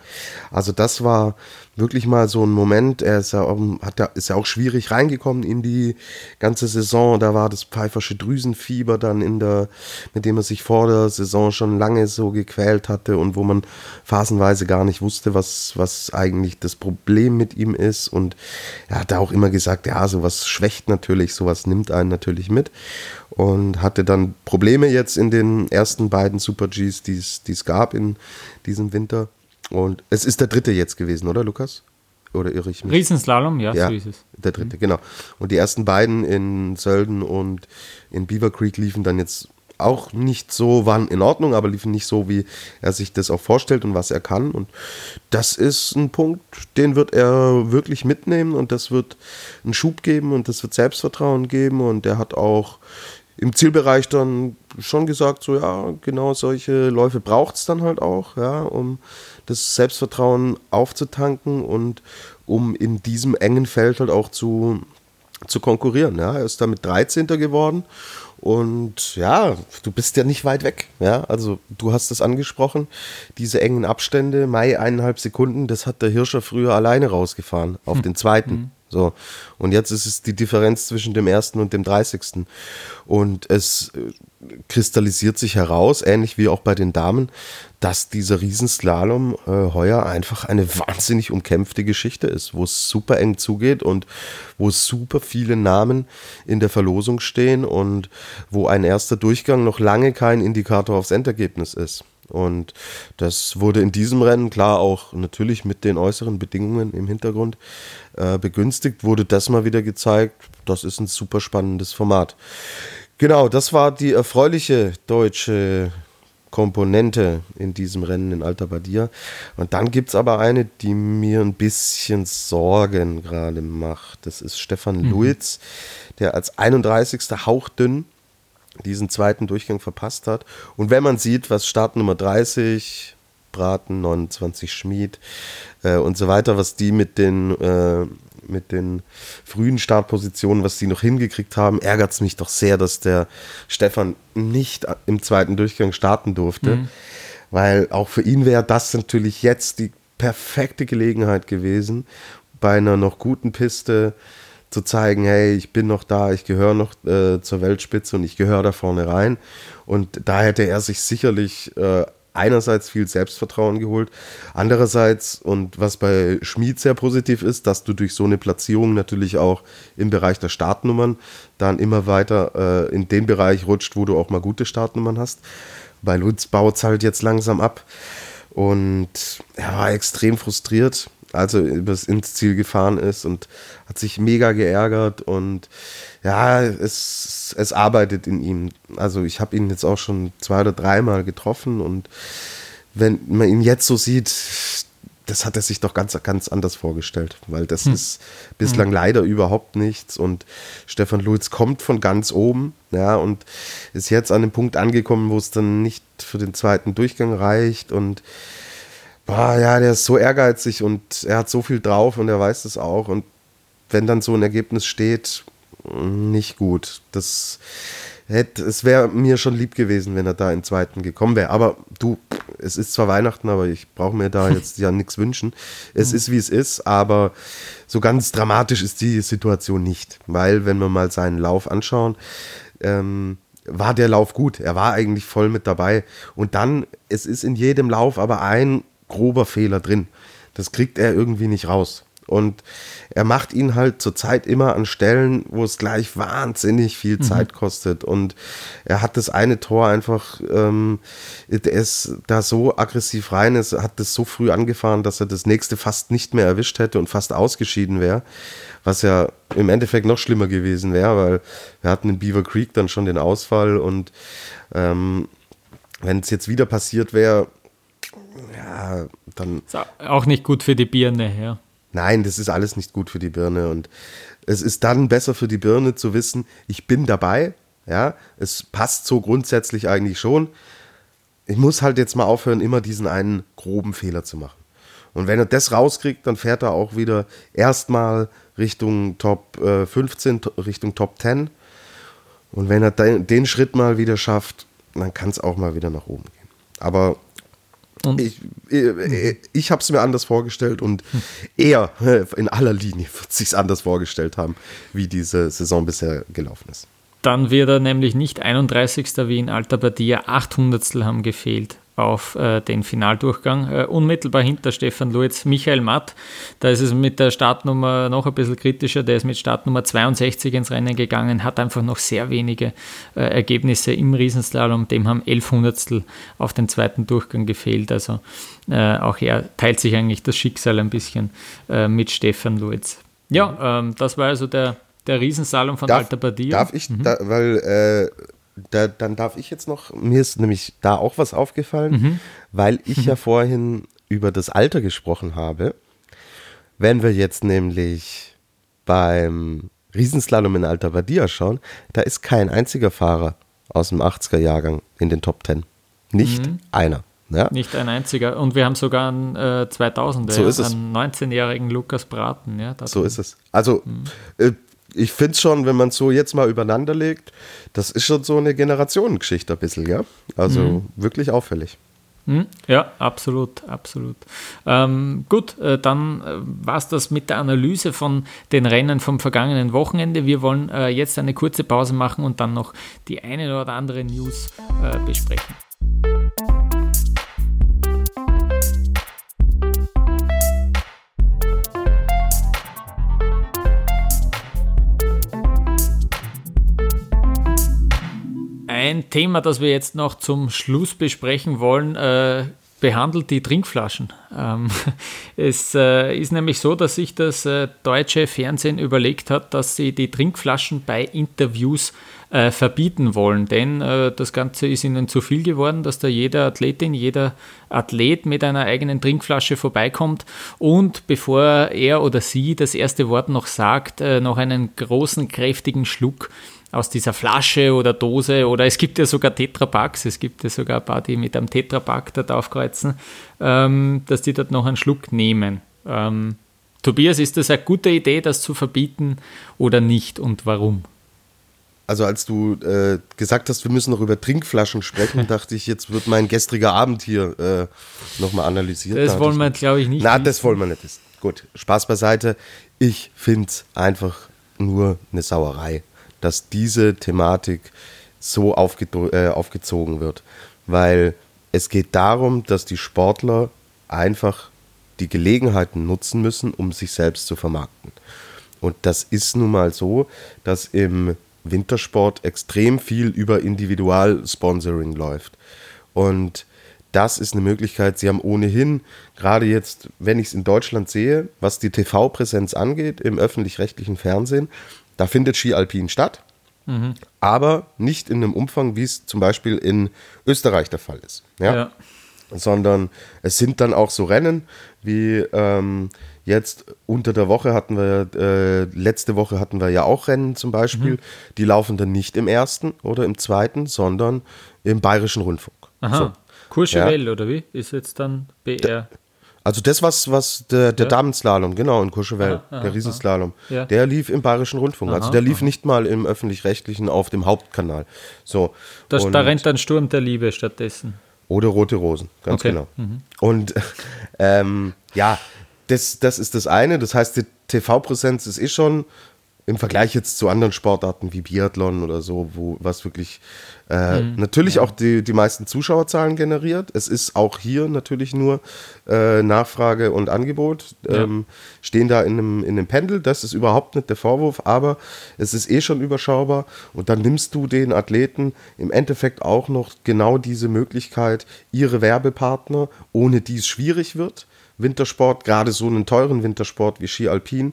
Also das war wirklich mal so ein Moment. Er ist ja, auch, hat ja, ist ja auch schwierig reingekommen in die ganze Saison. Da war das pfeifersche Drüsenfieber dann in der, mit dem er sich vor der Saison schon lange so gequält hatte und wo man phasenweise gar nicht wusste, was, was eigentlich das Problem mit ihm ist. Und er hat auch immer gesagt, ja, sowas schwächt natürlich, sowas nimmt einen natürlich mit. Und hatte dann Probleme jetzt in den ersten beiden Super Gs, die es gab in diesem Winter. Und es ist der dritte jetzt gewesen, oder Lukas? Oder irre ich mich? Riesenslalom, ja, ja so ist es. Der dritte, mhm. genau. Und die ersten beiden in Sölden und in Beaver Creek liefen dann jetzt auch nicht so, waren in Ordnung, aber liefen nicht so, wie er sich das auch vorstellt und was er kann. Und das ist ein Punkt, den wird er wirklich mitnehmen und das wird einen Schub geben und das wird Selbstvertrauen geben. Und er hat auch im Zielbereich dann schon gesagt, so ja, genau solche Läufe braucht es dann halt auch, ja, um das Selbstvertrauen aufzutanken und um in diesem engen Feld halt auch zu, zu konkurrieren. Ja. Er ist damit 13. geworden und ja, du bist ja nicht weit weg. Ja, also du hast es angesprochen, diese engen Abstände, Mai eineinhalb Sekunden, das hat der Hirscher früher alleine rausgefahren auf hm. den zweiten. Mhm. So. Und jetzt ist es die Differenz zwischen dem ersten und dem 30. Und es äh, kristallisiert sich heraus, ähnlich wie auch bei den Damen, dass dieser Riesenslalom äh, heuer einfach eine wahnsinnig umkämpfte Geschichte ist, wo es super eng zugeht und wo super viele Namen in der Verlosung stehen und wo ein erster Durchgang noch lange kein Indikator aufs Endergebnis ist. Und das wurde in diesem Rennen, klar auch natürlich mit den äußeren Bedingungen im Hintergrund äh, begünstigt, wurde das mal wieder gezeigt. Das ist ein super spannendes Format. Genau, das war die erfreuliche deutsche Komponente in diesem Rennen in Alta Badia. Und dann gibt es aber eine, die mir ein bisschen Sorgen gerade macht. Das ist Stefan mhm. Luiz, der als 31. hauchdünn diesen zweiten Durchgang verpasst hat. Und wenn man sieht, was Startnummer 30, Braten, 29 Schmied äh, und so weiter, was die mit den, äh, mit den frühen Startpositionen, was die noch hingekriegt haben, ärgert es mich doch sehr, dass der Stefan nicht im zweiten Durchgang starten durfte. Mhm. Weil auch für ihn wäre das natürlich jetzt die perfekte Gelegenheit gewesen, bei einer noch guten Piste zu zeigen, hey, ich bin noch da, ich gehöre noch äh, zur Weltspitze und ich gehöre da vorne rein. Und da hätte er sich sicherlich äh, einerseits viel Selbstvertrauen geholt, andererseits und was bei Schmid sehr positiv ist, dass du durch so eine Platzierung natürlich auch im Bereich der Startnummern dann immer weiter äh, in den Bereich rutscht, wo du auch mal gute Startnummern hast. Bei Lutz baut es halt jetzt langsam ab und er war extrem frustriert als er ins Ziel gefahren ist und hat sich mega geärgert und ja, es, es arbeitet in ihm. Also ich habe ihn jetzt auch schon zwei oder dreimal getroffen und wenn man ihn jetzt so sieht, das hat er sich doch ganz, ganz anders vorgestellt, weil das hm. ist bislang hm. leider überhaupt nichts und Stefan Lutz kommt von ganz oben, ja, und ist jetzt an dem Punkt angekommen, wo es dann nicht für den zweiten Durchgang reicht und boah, ja, der ist so ehrgeizig und er hat so viel drauf und er weiß das auch. Und wenn dann so ein Ergebnis steht, nicht gut. Das hätte, es wäre mir schon lieb gewesen, wenn er da in zweiten gekommen wäre. Aber du, es ist zwar Weihnachten, aber ich brauche mir da jetzt ja nichts wünschen. Es mhm. ist wie es ist, aber so ganz dramatisch ist die Situation nicht. Weil, wenn wir mal seinen Lauf anschauen, ähm, war der Lauf gut. Er war eigentlich voll mit dabei. Und dann, es ist in jedem Lauf aber ein grober Fehler drin. Das kriegt er irgendwie nicht raus. Und er macht ihn halt zurzeit immer an Stellen, wo es gleich wahnsinnig viel mhm. Zeit kostet. Und er hat das eine Tor einfach, ähm, er ist da so aggressiv rein, es hat das so früh angefahren, dass er das nächste fast nicht mehr erwischt hätte und fast ausgeschieden wäre. Was ja im Endeffekt noch schlimmer gewesen wäre, weil wir hatten in Beaver Creek dann schon den Ausfall und ähm, wenn es jetzt wieder passiert wäre, ja, dann. Ist auch nicht gut für die Birne, ja. Nein, das ist alles nicht gut für die Birne. Und es ist dann besser für die Birne zu wissen, ich bin dabei. Ja, es passt so grundsätzlich eigentlich schon. Ich muss halt jetzt mal aufhören, immer diesen einen groben Fehler zu machen. Und wenn er das rauskriegt, dann fährt er auch wieder erstmal Richtung Top äh, 15, Richtung Top 10. Und wenn er den, den Schritt mal wieder schafft, dann kann es auch mal wieder nach oben gehen. Aber und ich, ich, ich habe es mir anders vorgestellt und er in aller Linie wird sich anders vorgestellt haben, wie diese Saison bisher gelaufen ist. Dann wird er nämlich nicht 31. wie in Alta Badia, 800 haben gefehlt auf äh, den Finaldurchgang. Äh, unmittelbar hinter Stefan Luiz Michael Matt. Da ist es mit der Startnummer noch ein bisschen kritischer. Der ist mit Startnummer 62 ins Rennen gegangen, hat einfach noch sehr wenige äh, Ergebnisse im Riesenslalom. Dem haben 11 Hundertstel auf den zweiten Durchgang gefehlt. Also äh, auch er teilt sich eigentlich das Schicksal ein bisschen äh, mit Stefan Luiz. Ja, ähm, das war also der, der Riesensalom von darf, Alta Badia. Darf ich, mhm. da, weil äh, da, dann darf ich jetzt noch, mir ist nämlich da auch was aufgefallen, mhm. weil ich mhm. ja vorhin über das Alter gesprochen habe. Wenn wir jetzt nämlich beim Riesenslalom in Alta Badia schauen, da ist kein einziger Fahrer aus dem 80er Jahrgang in den Top 10. Nicht mhm. einer. Ja? Nicht ein einziger. Und wir haben sogar einen äh, 2000er, so ist einen 19-jährigen Lukas Braten. Ja, so ist es. Also mhm. äh, ich finde es schon, wenn man es so jetzt mal übereinander legt, das ist schon so eine Generationengeschichte ein bisschen, ja. Also mhm. wirklich auffällig. Mhm. Ja, absolut, absolut. Ähm, gut, äh, dann äh, war es das mit der Analyse von den Rennen vom vergangenen Wochenende. Wir wollen äh, jetzt eine kurze Pause machen und dann noch die eine oder andere News äh, besprechen. Ein Thema, das wir jetzt noch zum Schluss besprechen wollen, äh, behandelt die Trinkflaschen. Ähm, es äh, ist nämlich so, dass sich das äh, deutsche Fernsehen überlegt hat, dass sie die Trinkflaschen bei Interviews äh, verbieten wollen. Denn äh, das Ganze ist ihnen zu viel geworden, dass da jede Athletin, jeder Athlet mit einer eigenen Trinkflasche vorbeikommt und bevor er oder sie das erste Wort noch sagt, äh, noch einen großen, kräftigen Schluck aus dieser Flasche oder Dose oder es gibt ja sogar Tetrapacks, es gibt ja sogar ein paar, die mit einem Tetrapack dort aufkreuzen, ähm, dass die dort noch einen Schluck nehmen. Ähm, Tobias, ist das eine gute Idee, das zu verbieten oder nicht und warum? also als du äh, gesagt hast, wir müssen noch über Trinkflaschen sprechen, dachte ich, jetzt wird mein gestriger Abend hier äh, nochmal analysiert. Das Da wollen wir, glaube ich, nicht. Na, wissen. das wollen wir nicht. Gut, Spaß beiseite. Ich finde es einfach nur eine Sauerei, dass diese Thematik so äh, aufgezogen wird. Weil es geht darum, dass die Sportler einfach die Gelegenheiten nutzen müssen, um sich selbst zu vermarkten. Und das ist nun mal so, dass im Wintersport extrem viel über Individualsponsoring läuft. Und das ist eine Möglichkeit. Sie haben ohnehin, gerade jetzt, wenn ich es in Deutschland sehe, was die TV-Präsenz angeht, im öffentlich-rechtlichen Fernsehen, da findet Ski Alpin statt, aber nicht in einem Umfang, wie es zum Beispiel in Österreich der Fall ist. Ja? Ja. sondern es sind dann auch so Rennen wie ähm, jetzt unter der Woche hatten wir, äh, letzte Woche hatten wir ja auch Rennen zum Beispiel, die laufen dann nicht im ersten oder im zweiten, sondern im Bayerischen Rundfunk. Aha. So. Courchevel, oder wie? Ist jetzt dann BR. Also das, was, was der, der Ja. Damenslalom, genau, in Courchevel, Aha, der Riesenslalom, Ja. der lief im Bayerischen Rundfunk. also Aha, der lief nicht mal im Öffentlich-Rechtlichen auf dem Hauptkanal. So. Das, Und- da rennt dann Sturm der Liebe stattdessen. Oder rote Rosen, ganz Okay. genau. Und ähm, ja, das, das ist das eine. Das heißt, die TV-Präsenz ist eh schon im Vergleich jetzt zu anderen Sportarten wie Biathlon oder so, wo was wirklich äh, natürlich auch die, die meisten Zuschauerzahlen generiert. Es ist auch hier natürlich nur äh, Nachfrage und Angebot. Ähm, stehen da in einem, in einem Pendel. Das ist überhaupt nicht der Vorwurf, aber es ist eh schon überschaubar. Und dann nimmst du den Athleten im Endeffekt auch noch genau diese Möglichkeit, ihre Werbepartner, ohne die es schwierig wird, Wintersport, gerade so einen teuren Wintersport wie Ski Alpin,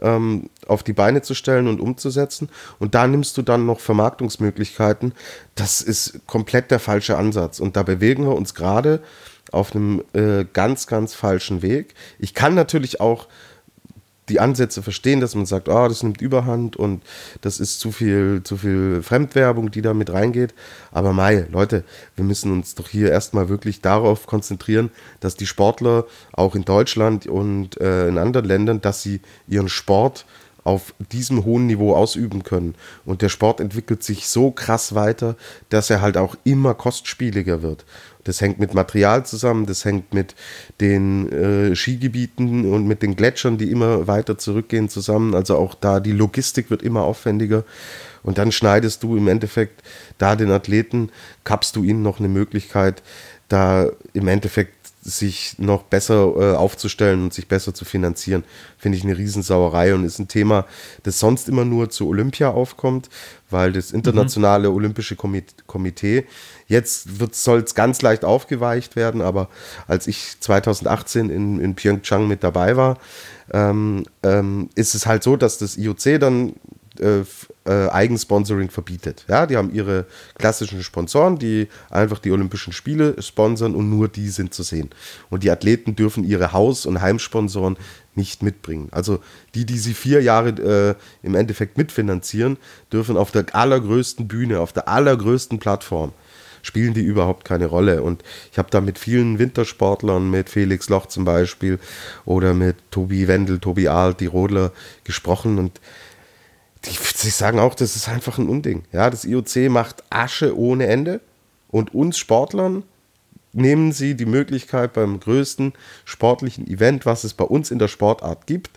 ähm, auf die Beine zu stellen und umzusetzen. Und da nimmst du dann noch Vermarktungsmöglichkeiten. Das ist komplett der falsche Ansatz. Und da bewegen wir uns gerade auf einem äh, ganz, ganz falschen Weg. Ich kann natürlich auch die Ansätze verstehen, dass man sagt, ah, das nimmt Überhand und das ist zu viel, zu viel Fremdwerbung, die da mit reingeht. Aber Mai, Leute, wir müssen uns doch hier erstmal wirklich darauf konzentrieren, dass die Sportler auch in Deutschland und äh, in anderen Ländern, dass sie ihren Sport auf diesem hohen Niveau ausüben können. Und der Sport entwickelt sich so krass weiter, dass er halt auch immer kostspieliger wird. Das hängt mit Material zusammen, das hängt mit den äh, Skigebieten und mit den Gletschern, die immer weiter zurückgehen, zusammen. Also auch da die Logistik wird immer aufwendiger. Und dann schneidest du im Endeffekt da den Athleten, kappst du ihnen noch eine Möglichkeit, da im Endeffekt sich noch besser äh, aufzustellen und sich besser zu finanzieren, finde ich eine Riesensauerei und ist ein Thema, das sonst immer nur zu Olympia aufkommt, weil das internationale Olympische Komit- Komitee, jetzt soll es ganz leicht aufgeweicht werden, aber als ich 2018 in, in Pyeongchang mit dabei war, ähm, ähm, ist es halt so, dass das IOC dann äh, äh, Eigensponsoring verbietet. Ja, die haben ihre klassischen Sponsoren, die einfach die Olympischen Spiele sponsern und nur die sind zu sehen. Und die Athleten dürfen ihre Haus- und Heimsponsoren nicht mitbringen. Also die, die sie vier Jahre äh, im Endeffekt mitfinanzieren, dürfen auf der allergrößten Bühne, auf der allergrößten Plattform spielen die überhaupt keine Rolle. Und ich habe da mit vielen Wintersportlern, mit Felix Loch zum Beispiel oder mit Tobi Wendel, Tobi Ahl, die Rodler gesprochen und die, die sagen auch, das ist einfach ein Unding. Ja, das IOC macht Asche ohne Ende und uns Sportlern nehmen sie die Möglichkeit beim größten sportlichen Event, was es bei uns in der Sportart gibt,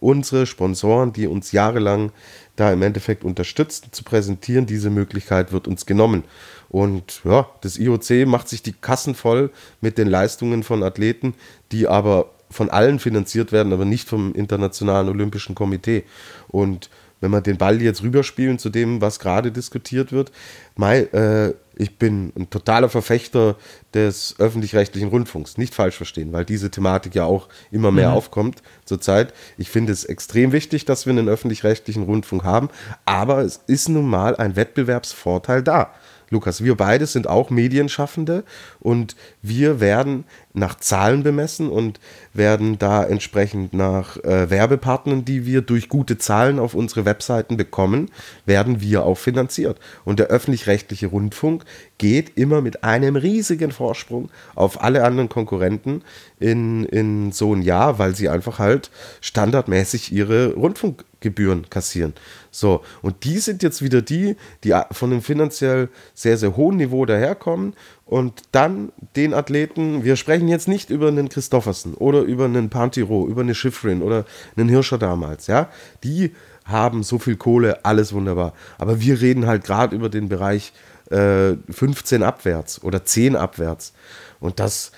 unsere Sponsoren, die uns jahrelang da im Endeffekt unterstützen, zu präsentieren. Diese Möglichkeit wird uns genommen. Und ja, das IOC macht sich die Kassen voll mit den Leistungen von Athleten, die aber von allen finanziert werden, aber nicht vom Internationalen Olympischen Komitee. Und wenn wir den Ball jetzt rüberspielen zu dem, was gerade diskutiert wird, Mai, äh, ich bin ein totaler Verfechter des öffentlich-rechtlichen Rundfunks. Nicht falsch verstehen, weil diese Thematik ja auch immer mehr aufkommt zurzeit. Ich finde es extrem wichtig, dass wir einen öffentlich-rechtlichen Rundfunk haben, aber es ist nun mal ein Wettbewerbsvorteil da. Lukas, wir beide sind auch Medienschaffende und wir werden nach Zahlen bemessen und werden da entsprechend nach äh, Werbepartnern, die wir durch gute Zahlen auf unsere Webseiten bekommen, werden wir auch finanziert. Und der öffentlich-rechtliche Rundfunk geht immer mit einem riesigen Vorsprung auf alle anderen Konkurrenten in, in so ein Jahr, weil sie einfach halt standardmäßig ihre Rundfunkgebühren kassieren. So, und die sind jetzt wieder die, die von einem finanziell sehr, sehr hohen Niveau daherkommen und dann den Athleten, wir sprechen jetzt nicht über einen Christoffersen oder über einen Pantiro, über eine Schifrin oder einen Hirscher damals, ja, die haben so viel Kohle, alles wunderbar. Aber wir reden halt gerade über den Bereich äh, 15 abwärts oder 10 abwärts. Und das,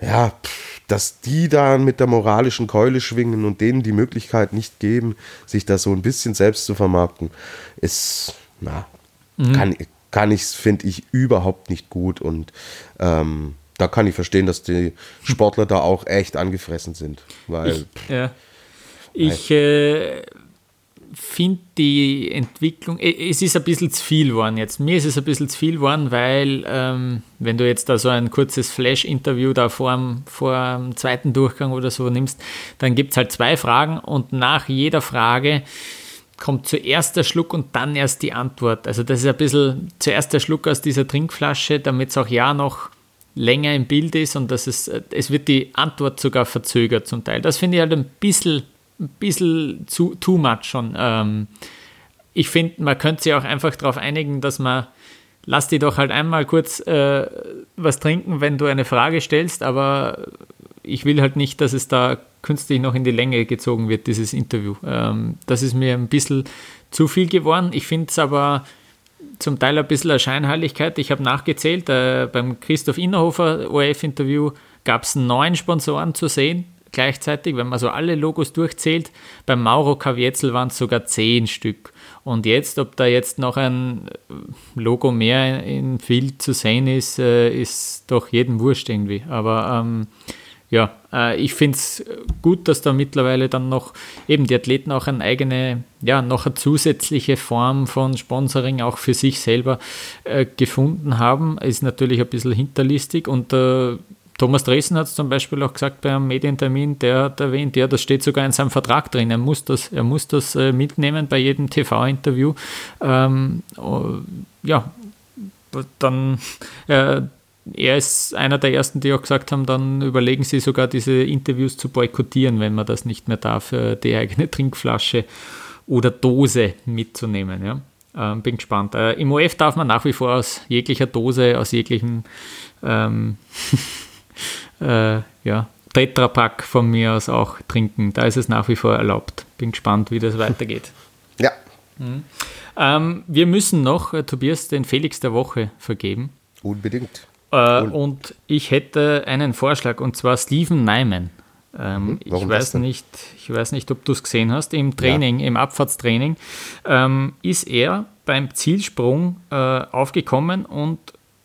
ja, dass die da mit der moralischen Keule schwingen und denen die Möglichkeit nicht geben, sich da so ein bisschen selbst zu vermarkten, ist, na, mhm. kann, kann ich, finde ich, überhaupt nicht gut. Und ähm, da kann ich verstehen, dass die Sportler da auch echt angefressen sind. Weil, ich, ja. ich äh, finde die Entwicklung, es ist ein bisschen zu viel geworden jetzt. Mir ist es ein bisschen zu viel geworden, weil ähm, wenn du jetzt da so ein kurzes Flash-Interview da vor dem, vor dem zweiten Durchgang oder so nimmst, dann gibt es halt zwei Fragen und nach jeder Frage kommt zuerst der Schluck und dann erst die Antwort. Also das ist ein bisschen zuerst der Schluck aus dieser Trinkflasche, damit es auch ja noch länger im Bild ist und dass es, es wird die Antwort sogar verzögert zum Teil. Das finde ich halt ein bisschen ein bisschen zu too much schon. Ähm, ich finde, man könnte sich auch einfach darauf einigen, dass man, lass die doch halt einmal kurz äh, was trinken, wenn du eine Frage stellst, aber ich will halt nicht, dass es da künstlich noch in die Länge gezogen wird, dieses Interview. Ähm, das ist mir ein bisschen zu viel geworden. Ich finde es aber zum Teil ein bisschen eine Scheinheiligkeit. Ich habe nachgezählt, äh, beim Christoph Innerhofer ORF-Interview gab es neun Sponsoren zu sehen gleichzeitig, wenn man so alle Logos durchzählt. Beim Mauro Kavietzel waren es sogar zehn Stück. Und jetzt, ob da jetzt noch ein Logo mehr in viel zu sehen ist, äh, ist doch jedem wurscht irgendwie. Aber ähm, ja, äh, ich finde es gut, dass da mittlerweile dann noch eben die Athleten auch eine eigene, ja, noch eine zusätzliche Form von Sponsoring auch für sich selber äh, gefunden haben. Ist natürlich ein bisschen hinterlistig und äh, Thomas Dresen hat es zum Beispiel auch gesagt bei einem Medientermin, der hat erwähnt, ja, das steht sogar in seinem Vertrag drin. Er muss das, er muss das äh, mitnehmen bei jedem TV-Interview. Ähm, ja, dann, äh, er ist einer der ersten, die auch gesagt haben, dann überlegen sie sogar diese Interviews zu boykottieren, wenn man das nicht mehr darf, äh, die eigene Trinkflasche oder Dose mitzunehmen. Ja. Ähm, bin gespannt. Äh, Im OF darf man nach wie vor aus jeglicher Dose, aus jeglichem ähm, äh, ja, Tetrapack von mir aus auch trinken. Da ist es nach wie vor erlaubt. Bin gespannt, wie das weitergeht. Ja. Mhm. Ähm, wir müssen noch, äh, Tobias, den Felix der Woche vergeben. Unbedingt. Äh, und ich hätte einen Vorschlag, und zwar Steven Nyman. Ähm, mhm. ich, weiß nicht, ich weiß nicht, ob du es gesehen hast. Im Training, ja. im Abfahrtstraining, ähm, ist er beim Zielsprung äh, aufgekommen und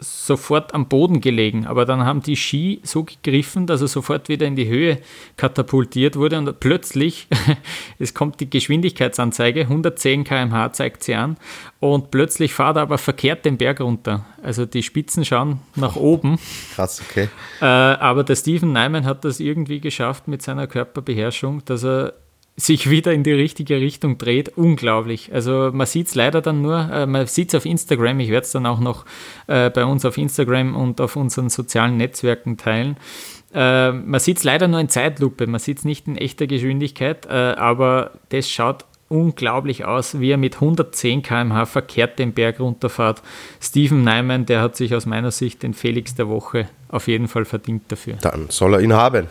sofort am Boden gelegen, aber dann haben die Ski so gegriffen, dass er sofort wieder in die Höhe katapultiert wurde und plötzlich, es kommt die Geschwindigkeitsanzeige, 110 km/h zeigt sie an und plötzlich fahrt er aber verkehrt den Berg runter. Also die Spitzen schauen nach oben. Krass, okay. Äh, aber der Steven Nyman hat das irgendwie geschafft mit seiner Körperbeherrschung, dass er sich wieder in die richtige Richtung dreht. Unglaublich. Also man sieht es leider dann nur, äh, man sieht es auf Instagram, ich werde es dann auch noch äh, bei uns auf Instagram und auf unseren sozialen Netzwerken teilen. Äh, man sieht es leider nur in Zeitlupe, man sieht es nicht in echter Geschwindigkeit, äh, aber das schaut unglaublich aus, wie er mit 110 km/h verkehrt den Berg runterfährt. Steven Neiman, der hat sich aus meiner Sicht den Felix der Woche auf jeden Fall verdient dafür. Dann soll er ihn haben.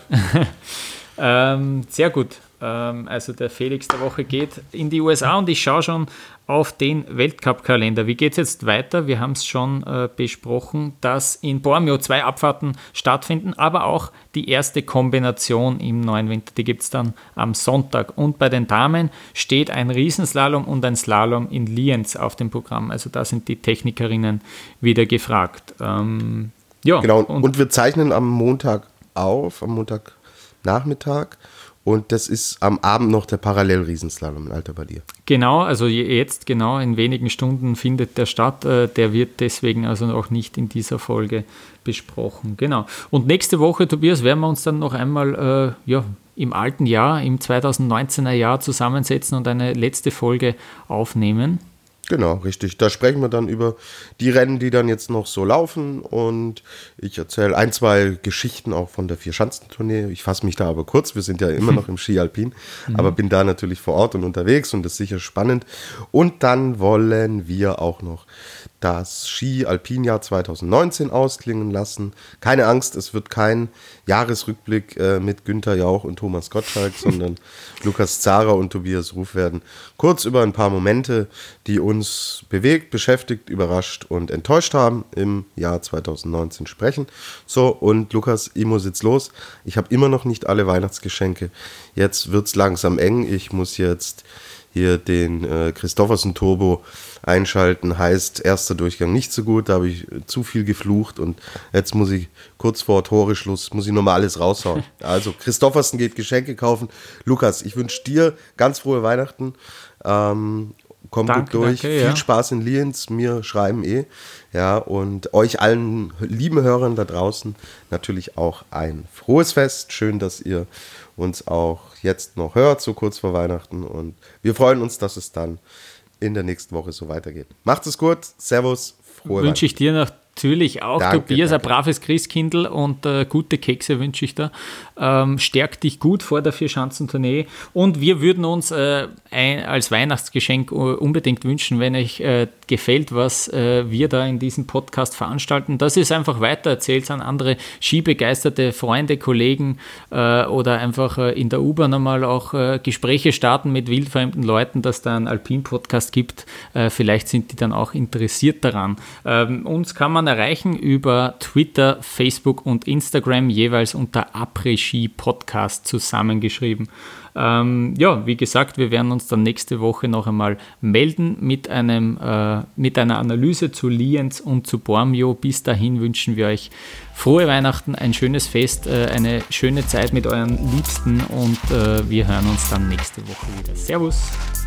ähm, sehr gut. Ähm, also der Felix der Woche geht in die USA und ich schaue schon auf den Weltcup-Kalender. Wie geht es jetzt weiter? Wir haben es schon äh, besprochen, dass in Bormio zwei Abfahrten stattfinden, aber auch die erste Kombination im neuen Winter, die gibt es dann am Sonntag. Und bei den Damen steht ein Riesenslalom und ein Slalom in Lienz auf dem Programm. Also da sind die Technikerinnen wieder gefragt. Ähm, ja, genau, und, und wir zeichnen am Montag auf, am Montagnachmittag Und das ist am Abend noch der Parallelriesenslalom in Alter Badier. Genau, also jetzt genau in wenigen Stunden findet der statt. Äh, der wird deswegen also auch nicht in dieser Folge besprochen. Genau. Und nächste Woche, Tobias, werden wir uns dann noch einmal äh, ja, im alten Jahr, im 2019er Jahr zusammensetzen und eine letzte Folge aufnehmen. Genau, richtig. Da sprechen wir dann über die Rennen, die dann jetzt noch so laufen und ich erzähle ein, zwei Geschichten auch von der Vier-Schanzentournee. Ich fasse mich da aber kurz, wir sind ja immer noch im Ski Alpin, mhm. aber bin da natürlich vor Ort und unterwegs und das ist sicher spannend. Und dann wollen wir auch noch das Ski-Alpin-Jahr 2019 ausklingen lassen. Keine Angst, es wird kein Jahresrückblick äh, mit Günther Jauch und Thomas Gottschalk, sondern Lukas Zara und Tobias Ruf werden kurz über ein paar Momente, die uns bewegt, beschäftigt, überrascht und enttäuscht haben im Jahr 2019 sprechen. So, und Lukas, ich muss jetzt los. Ich habe immer noch nicht alle Weihnachtsgeschenke. Jetzt wird es langsam eng. Ich muss jetzt hier den äh, Christoffersen Turbo einschalten. Heißt, erster Durchgang nicht so gut, da habe ich zu viel geflucht und jetzt muss ich kurz vor Tore-Schluss, muss ich nochmal alles raushauen. Also Christoffersen geht Geschenke kaufen. Lukas, ich wünsche dir ganz frohe Weihnachten. Ähm, komm danke, gut durch. Danke, Viel ja. Spaß in Lienz, mir schreiben eh. Ja, und euch allen lieben Hörern da draußen natürlich auch ein frohes Fest. Schön, dass ihr uns auch jetzt noch hört, so kurz vor Weihnachten. Und wir freuen uns, dass es dann in der nächsten Woche so weitergeht. Macht es gut. Servus. Frohe Wünsche ich dir noch Natürlich auch, danke, Tobias, danke. ein braves Christkindl und äh, gute Kekse wünsche ich da. Ähm, stärkt dich gut vor der Vierschanzentournee. Und wir würden uns äh, ein, als Weihnachtsgeschenk unbedingt wünschen, wenn euch äh, gefällt, was äh, wir da in diesem Podcast veranstalten, dass ihr es einfach weitererzählt an andere skibegeisterte Freunde, Kollegen äh, oder einfach äh, in der U-Bahn einmal auch Gespräche starten mit wildfremden Leuten, dass da einen Alpin-Podcast gibt. vielleicht sind die dann auch interessiert daran. Ähm, uns kann man man erreichen über Twitter, Facebook und Instagram, jeweils unter Après-Ski Podcast zusammengeschrieben. Ähm, ja, wie gesagt, wir werden uns dann nächste Woche noch einmal melden mit, einem, äh, mit einer Analyse zu Lienz und zu Bormio. Bis dahin wünschen wir euch frohe Weihnachten, ein schönes Fest, äh, eine schöne Zeit mit euren Liebsten und äh, wir hören uns dann nächste Woche wieder. Servus!